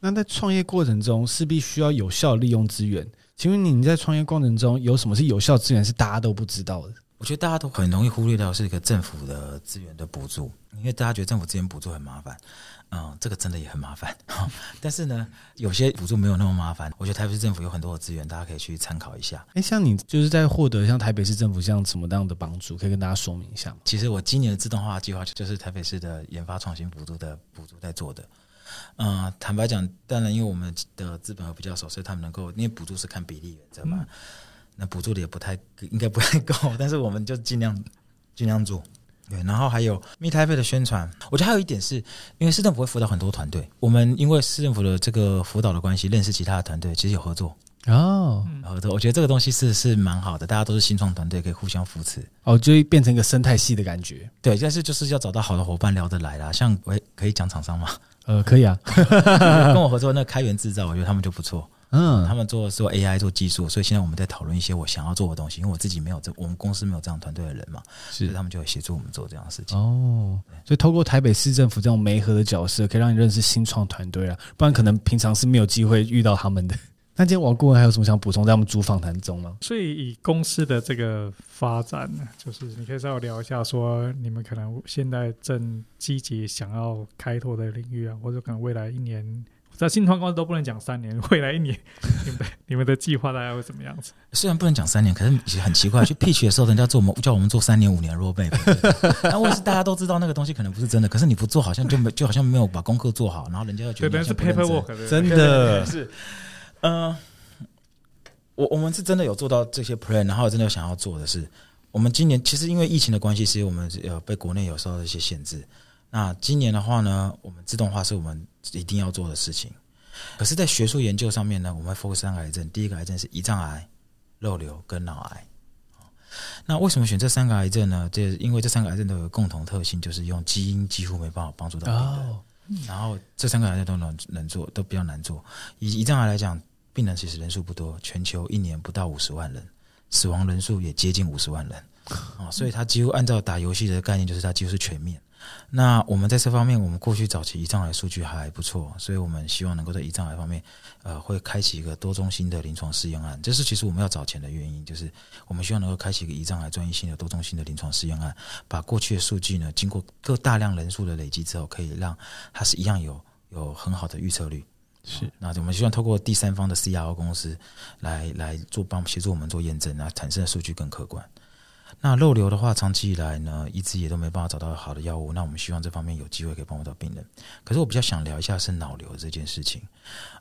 那在创业过程中势必需要有效利用资源，请问你在创业过程中有什么是有效资源是大家都不知道的？我觉得大家都很容易忽略掉是一个政府的资源的补助，因为大家觉得政府资源补助很麻烦。嗯，这个真的也很麻烦，但是呢，有些补助没有那么麻烦。我觉得台北市政府有很多的资源，大家可以去参考一下。哎，像你就是在获得像台北市政府像什么样的帮助，可以跟大家说明一下吗？其实我今年的自动化计划就是台北市的研发创新补助的补助在做的。嗯，坦白讲，当然因为我们的资本额比较少，所以他们能够因为补助是看比例的，知道吗？嗯、那补助的也不太应该不太够，但是我们就尽量尽量做。对，然后还有 Meet Taipei 的宣传，我觉得还有一点是，因为市政府会辅导很多团队，我们因为市政府的这个辅导的关系，认识其他的团队，其实有合作哦，合作。我觉得这个东西是是蛮好的，大家都是新创团队，可以互相扶持，哦，就会变成一个生态系的感觉。对，但是就是要找到好的伙伴聊得来啦。像喂，可以讲厂商吗？呃，可以啊，跟我合作那开源制造，我觉得他们就不错。嗯，他们做做 AI 做技术，所以现在我们在讨论一些我想要做的东西，因为我自己没有这，我们公司没有这样团队的人嘛，是，所以他们就会协助我们做这样的事情。哦，所以透过台北市政府这种媒合的角色，可以让你认识新创团队啊，不然可能平常是没有机会遇到他们的。那今天王顾问还有什么想补充在我们主访谈中吗？所以以公司的这个发展呢，就是你可以稍微聊一下，说你们可能现在正积极想要开拓的领域啊，或者可能未来一年。在新创公司都不能讲三年，未来一年，你们的你们的计划大概会怎么样子？虽然不能讲三年，可是很奇怪，去 pitch 的时候，人家做我们叫我们做三年五年 roadmap，然后是大家都知道那个东西可能不是真的，可是你不做，好像就没 就好像没有把功课做好，然后人家又觉得是 paperwork，真的是，嗯、呃，我我们是真的有做到这些 plan，然后真的有想要做的是，我们今年其实因为疫情的关系，是我们呃被国内有受到一些限制。那今年的话呢，我们自动化是我们一定要做的事情。可是，在学术研究上面呢，我们会 focus 三个癌症。第一个癌症是胰脏癌、肉瘤跟脑癌。那为什么选这三个癌症呢？这因为这三个癌症都有共同特性，就是用基因几乎没办法帮助到病人。哦、然后这三个癌症都能能做，都比较难做。以胰脏癌来讲，病人其实人数不多，全球一年不到五十万人，死亡人数也接近五十万人啊，所以它几乎按照打游戏的概念，就是它几乎是全面。那我们在这方面，我们过去早期胰脏癌数据还不错，所以我们希望能够在胰脏癌方面，呃，会开启一个多中心的临床试验案。这是其实我们要找钱的原因，就是我们希望能够开启一个胰脏癌专业性的多中心的临床试验案，把过去的数据呢，经过各大量人数的累积之后，可以让它是一样有有很好的预测率。是，那我们希望透过第三方的 CRO 公司来来做帮协助我们做验证，那产生的数据更客观。那肉瘤的话，长期以来呢，一直也都没办法找到好的药物。那我们希望这方面有机会可以帮助到病人。可是我比较想聊一下是脑瘤这件事情。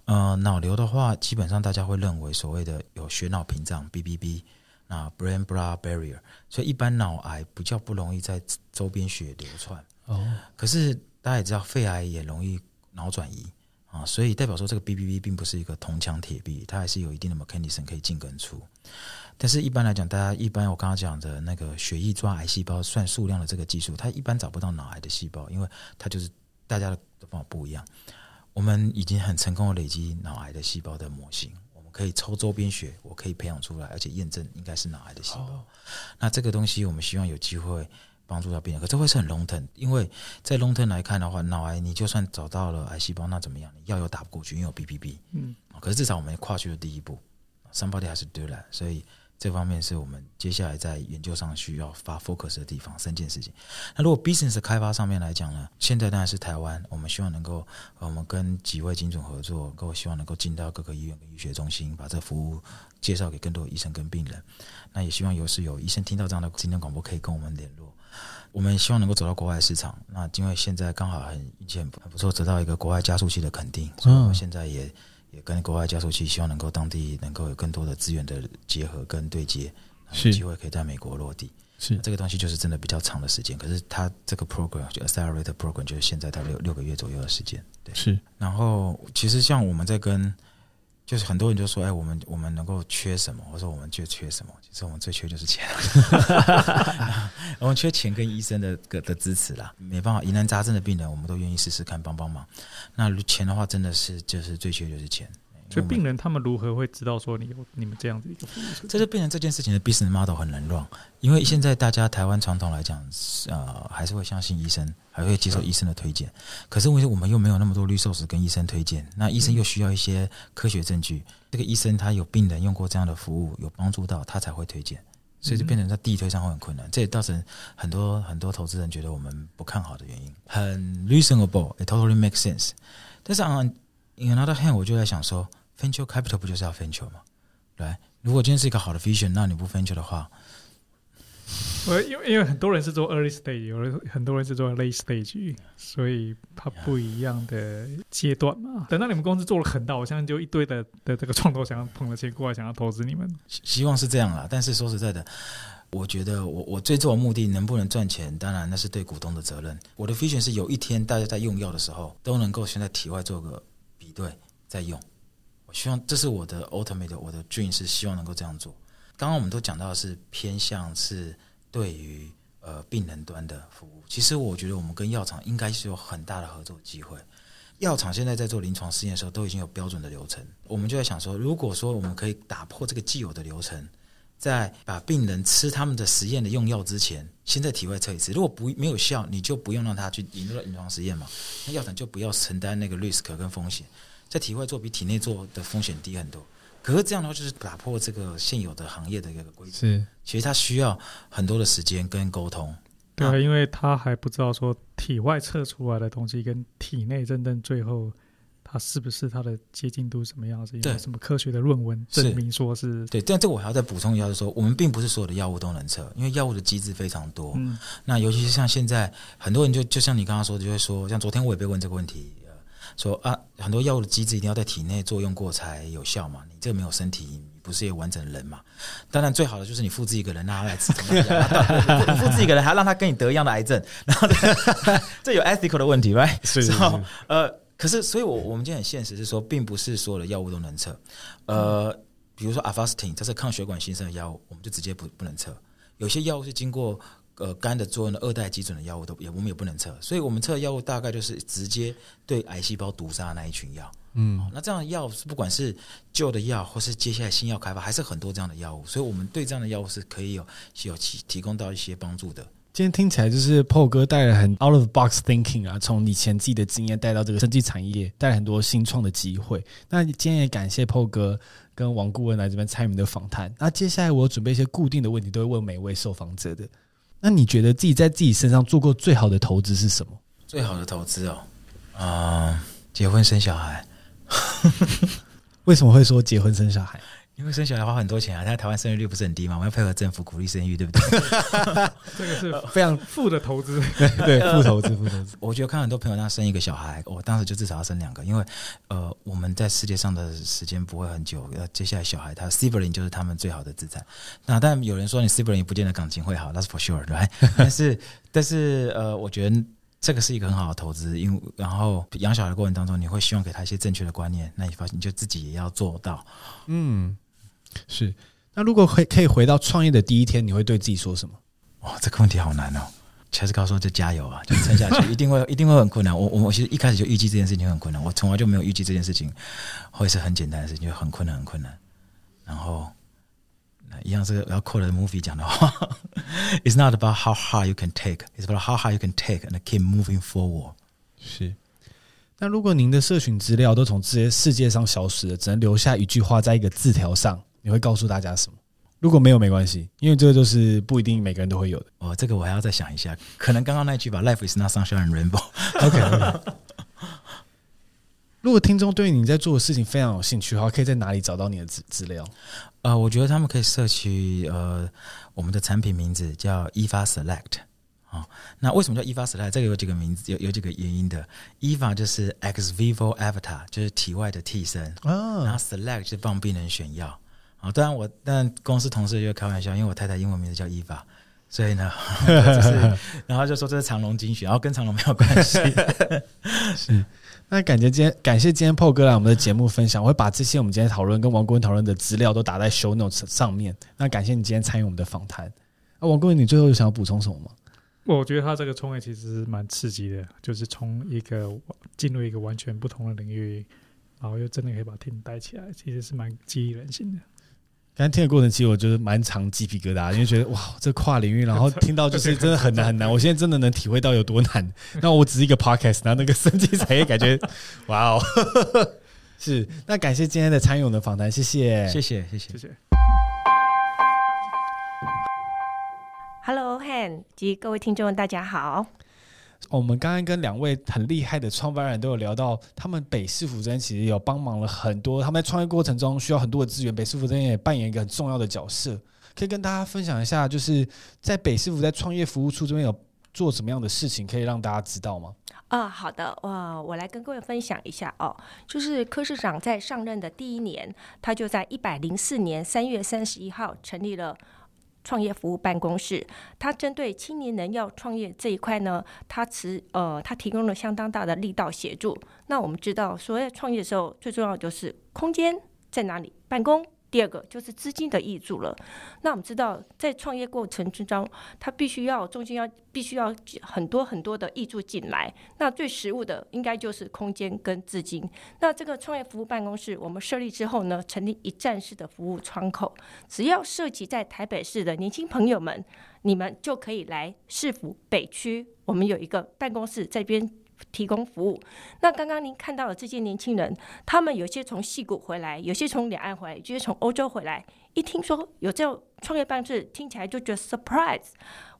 呃，脑瘤的话，基本上大家会认为所谓的有血脑屏障 （BBB），那 （Brain-Blood Barrier），所以一般脑癌比较不容易在周边血流窜。哦。可是大家也知道，肺癌也容易脑转移啊，所以代表说这个 BBB 并不是一个铜墙铁壁，它还是有一定的 mechanism 可以进跟出。但是，一般来讲，大家一般我刚刚讲的那个血液抓癌细胞算数量的这个技术，它一般找不到脑癌的细胞，因为它就是大家的方法不一样。我们已经很成功的累积脑癌的细胞的模型，我们可以抽周边血，我可以培养出来，而且验证应该是脑癌的细胞。哦、那这个东西，我们希望有机会帮助到病人，可这会是很 long term，因为在 long term 来看的话，脑癌你就算找到了癌细胞，那怎么样？你药又打不过去，因为有 BBB。嗯。可是至少我们跨去了第一步，somebody has to do that，所以。这方面是我们接下来在研究上需要发 focus 的地方，三件事情。那如果 business 开发上面来讲呢？现在当然是台湾，我们希望能够，我们跟几位精准合作，够希望能够进到各个医院跟医学中心，把这服务介绍给更多的医生跟病人。那也希望有是有医生听到这样的今天广播，可以跟我们联络。我们希望能够走到国外市场。那因为现在刚好很运气很不错，得到一个国外加速器的肯定，所以我们现在也。也跟国外加速器，希望能够当地能够有更多的资源的结合跟对接，有机会可以在美国落地。是这个东西就是真的比较长的时间，可是它这个 program 就 accelerator program 就是现在它六六个月左右的时间。对，是。然后其实像我们在跟。就是很多人就说：“哎，我们我们能够缺什么？”我说：“我们就缺什么？其实我们最缺就是钱，我们缺钱跟医生的个的支持啦。没办法，疑难杂症的病人，我们都愿意试试看帮帮忙。那钱的话，真的是就是最缺就是钱。”所以病人他们如何会知道说你有你们这样子一个服务？这就变成这件事情的 business model 很难 run，因为现在大家台湾传统来讲，呃，还是会相信医生，还会接受医生的推荐。可是问题我们又没有那么多 resource 跟医生推荐，那医生又需要一些科学证据。这个医生他有病人用过这样的服务，有帮助到他才会推荐，所以就变成在地推上会很困难。这也造成很多很多投资人觉得我们不看好的原因。很 reasonable，it totally makes sense。但是 on in another hand，我就在想说。Venture capital 不就是要 venture 吗？对，如果今天是一个好的 vision，那你不 venture 的话，我，因为因为很多人是做 early stage，有人很多人是做 late stage，所以它不一样的阶段嘛。等到你们公司做了很大，我相信就一堆的的这个创投想要捧着钱过来，想要投资你们。希望是这样啦，但是说实在的，我觉得我我最终的目的能不能赚钱，当然那是对股东的责任。我的 vision 是有一天大家在用药的时候，都能够先在体外做个比对再用。希望这是我的 ultimate，我的 dream 是希望能够这样做。刚刚我们都讲到是偏向是对于呃病人端的服务，其实我觉得我们跟药厂应该是有很大的合作机会。药厂现在在做临床试验的时候，都已经有标准的流程，我们就在想说，如果说我们可以打破这个既有的流程，在把病人吃他们的实验的用药之前，先在体外测一次，如果不没有效，你就不用让他去引入临床实验嘛，那药厂就不要承担那个 risk 跟风险。在体外做比体内做的风险低很多，可是这样的话就是打破这个现有的行业的一个规则。是，其实它需要很多的时间跟沟通。对啊，因为他还不知道说体外测出来的东西跟体内真正最后它是不是它的接近度什么样子？有什么科学的论文证明说是？是对，但这个我还要再补充一下，就是说我们并不是所有的药物都能测，因为药物的机制非常多。嗯，那尤其是像现在很多人就就像你刚刚说的，就会说，像昨天我也被问这个问题。说啊，很多药物的机制一定要在体内作用过才有效嘛？你这个没有身体，你不是一个完整的人嘛？当然，最好的就是你复制一个人让他来吃？你复制一个人还要让他跟你得一样的癌症，然后 这有 ethical 的问题，right？是，是，是。呃，可是，所以我我们今天很现实是说，并不是所有的药物都能测。呃，比如说 Avastin，这是抗血管新生的药物，我们就直接不不能测。有些药物是经过呃肝的作用的二代基准的药物都也我们也不能测，所以我们测的药物大概就是直接对癌细胞毒杀的那一群药。嗯，那这样的药是不管是旧的药，或是接下来新药开发，还是很多这样的药物，所以我们对这样的药物是可以有有提提供到一些帮助的。今天听起来就是 Paul 哥带了很 out of box thinking 啊，从以前自己的经验带到这个生技产业，带来很多新创的机会。那今天也感谢 Paul 哥跟王顾问来这边参与的访谈。那接下来我准备一些固定的问题，都会问每位受访者的。那你觉得自己在自己身上做过最好的投资是什么？最好的投资哦，啊、呃，结婚生小孩。为什么会说结婚生小孩？因为生小孩花很多钱啊！现在台湾生育率不是很低嘛？我们要配合政府鼓励生育，对不对？这个是 非常富的投资，对，负投资，负投资。我觉得看很多朋友他生一个小孩，我当时就至少要生两个，因为呃，我们在世界上的时间不会很久，呃，接下来小孩他 sibling 就是他们最好的资产。那但有人说你 sibling 也不见得感情会好，That's for sure，对、right? 但是但是呃，我觉得。这个是一个很好的投资，因为然后养小孩的过程当中，你会希望给他一些正确的观念，那你发现你就自己也要做到。嗯，是。那如果可以可以回到创业的第一天，你会对自己说什么？哇，这个问题好难哦。其实告诉我就加油啊，就撑下去，一定会一定会很困难。我我我其实一开始就预计这件事情很困难，我从来就没有预计这件事情会是很简单的事情，就很困难很困难。然后。一样是要 quote the movie 讲的话，It's not about how hard you can take, it's about how hard you can take and keep moving forward。是。那如果您的社群资料都从这些世界上消失了，只能留下一句话在一个字条上，你会告诉大家什么？如果没有没关系，因为这个就是不一定每个人都会有的。哦，这个我还要再想一下，可能刚刚那句吧，Life is not sunshine and rainbow。OK. 如果听众对你在做的事情非常有兴趣的话，可以在哪里找到你的资资料？呃，我觉得他们可以摄取呃我们的产品名字叫 EVA Select 啊、哦。那为什么叫 EVA Select？这个有几个名字，有有几个原因的。EVA 就是 Ex Vivo Avatar，就是体外的替身。哦。然后 Select 就是帮病人选药。啊、哦，当然我但公司同事就开玩笑，因为我太太英文名字叫 EVA，所以呢，就是然后就说这是长隆精选，然后跟长隆没有关系。是。那感谢今天，感谢今天 Paul 哥来我们的节目分享，我会把这些我们今天讨论跟王国文讨论的资料都打在 Show Notes 上面。那感谢你今天参与我们的访谈。那王国文，你最后有想要补充什么吗？我觉得他这个创业其实蛮刺激的，就是从一个进入一个完全不同的领域，然后又真的可以把 team 带起来，其实是蛮激励人心的。刚才听的过程，其实我觉得蛮长鸡皮疙瘩，因为觉得哇，这跨领域，然后听到就是真的很难很难。我现在真的能体会到有多难。那我只是一个 podcast，然后那个生技产业感觉，哇哦，是。那感谢今天的参与我们的访谈，谢谢，谢谢，谢谢，谢谢。Hello，Han 及各位听众，大家好。我们刚刚跟两位很厉害的创办人都有聊到，他们北市府这边其实有帮忙了很多，他们在创业过程中需要很多的资源，北市府这边也扮演一个很重要的角色。可以跟大家分享一下，就是在北市府在创业服务处这边有做什么样的事情，可以让大家知道吗？啊，好的，我我来跟各位分享一下哦，就是柯市长在上任的第一年，他就在一百零四年三月三十一号成立了。创业服务办公室，它针对青年人要创业这一块呢，它持呃，它提供了相当大的力道协助。那我们知道，所谓创业的时候，最重要的就是空间在哪里办公。第二个就是资金的挹注了。那我们知道，在创业过程之中，它必须要中间要必须要很多很多的挹注进来。那最实务的应该就是空间跟资金。那这个创业服务办公室我们设立之后呢，成立一站式的服务窗口，只要涉及在台北市的年轻朋友们，你们就可以来市府北区，我们有一个办公室这边。提供服务。那刚刚您看到的这些年轻人，他们有些从矽谷回来，有些从两岸回来，有些从欧洲回来。一听说有这种创业办事，听起来就觉得 surprise，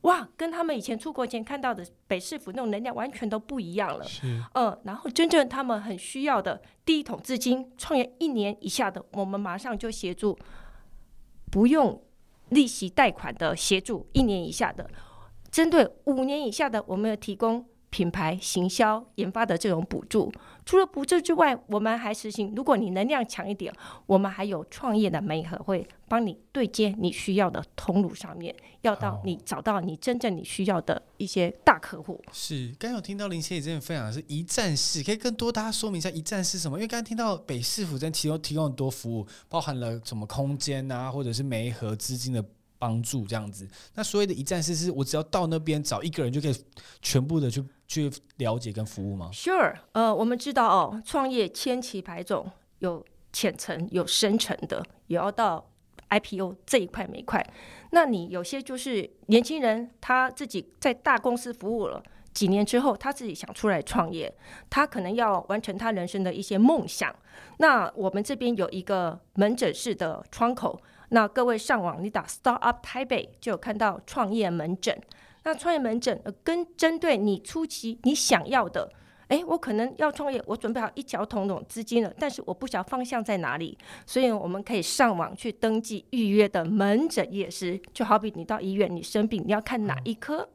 哇，跟他们以前出国前看到的北市府那种能量完全都不一样了。是，嗯，然后真正他们很需要的第一桶资金，创业一年以下的，我们马上就协助，不用利息贷款的协助，一年以下的，针对五年以下的，我们有提供。品牌行销研发的这种补助，除了补助之外，我们还实行。如果你能量强一点，我们还有创业的媒合会帮你对接你需要的通路上面，要到你找到你真正你需要的一些大客户。是，刚有听到林小姐这边分享的是一站式，可以跟多大家说明一下一站式什么？因为刚刚听到北市府在提供提供很多服务，包含了什么空间啊，或者是媒合资金的。帮助这样子。那所谓的一站式，是我只要到那边找一个人就可以全部的去去了解跟服务吗？Sure，呃，我们知道哦，创业千奇百种，有浅层有深层的，也要到 IPO 这一块每块。那你有些就是年轻人，他自己在大公司服务了。几年之后，他自己想出来创业，他可能要完成他人生的一些梦想。那我们这边有一个门诊式的窗口，那各位上网你打 Startup Taipei 就有看到创业门诊。那创业门诊跟针对你初期你想要的，诶，我可能要创业，我准备好一条桶桶资金了，但是我不晓得方向在哪里，所以我们可以上网去登记预约的门诊也是，就好比你到医院你生病，你要看哪一科。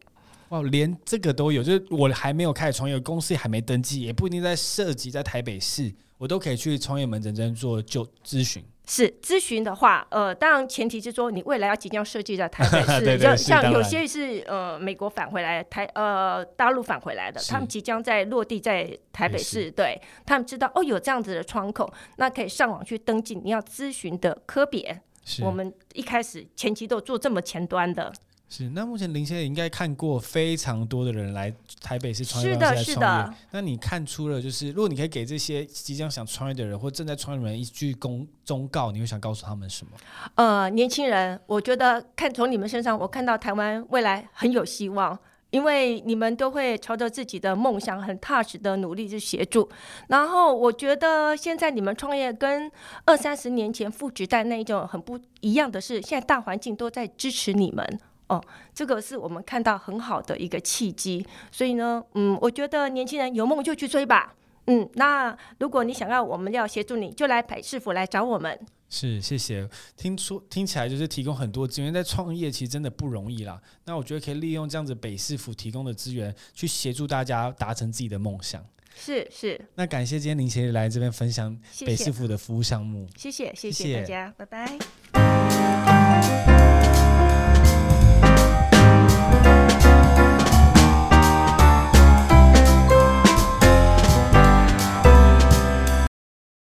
哇，连这个都有，就是我还没有开始创业，公司还没登记，也不一定在涉及在台北市，我都可以去创业门诊这边做就咨询。是咨询的话，呃，当然前提是说你未来要即将设计在台北 市，对对对，像有些是呃美国返回来台呃大陆返回来的，他们即将在落地在台北市，对他们知道哦有这样子的窗口，那可以上网去登记你要咨询的科别。我们一开始前期都做这么前端的。是，那目前林先生应该看过非常多的人来台北市创业，是的，是的。那你看出了，就是如果你可以给这些即将想创业的人或正在创业的人一句公忠告，你会想告诉他们什么？呃，年轻人，我觉得看从你们身上，我看到台湾未来很有希望，因为你们都会朝着自己的梦想很踏实的努力去协助。然后我觉得现在你们创业跟二三十年前父执代那一种很不一样的是，现在大环境都在支持你们。哦，这个是我们看到很好的一个契机，所以呢，嗯，我觉得年轻人有梦就去追吧，嗯，那如果你想要我们要协助你，就来北市府来找我们。是，谢谢。听说听起来就是提供很多资源，在创业其实真的不容易啦。那我觉得可以利用这样子北市府提供的资源，去协助大家达成自己的梦想。是是。那感谢今天林协理来这边分享北市府的服务项目。谢谢谢谢，谢谢大家，拜拜。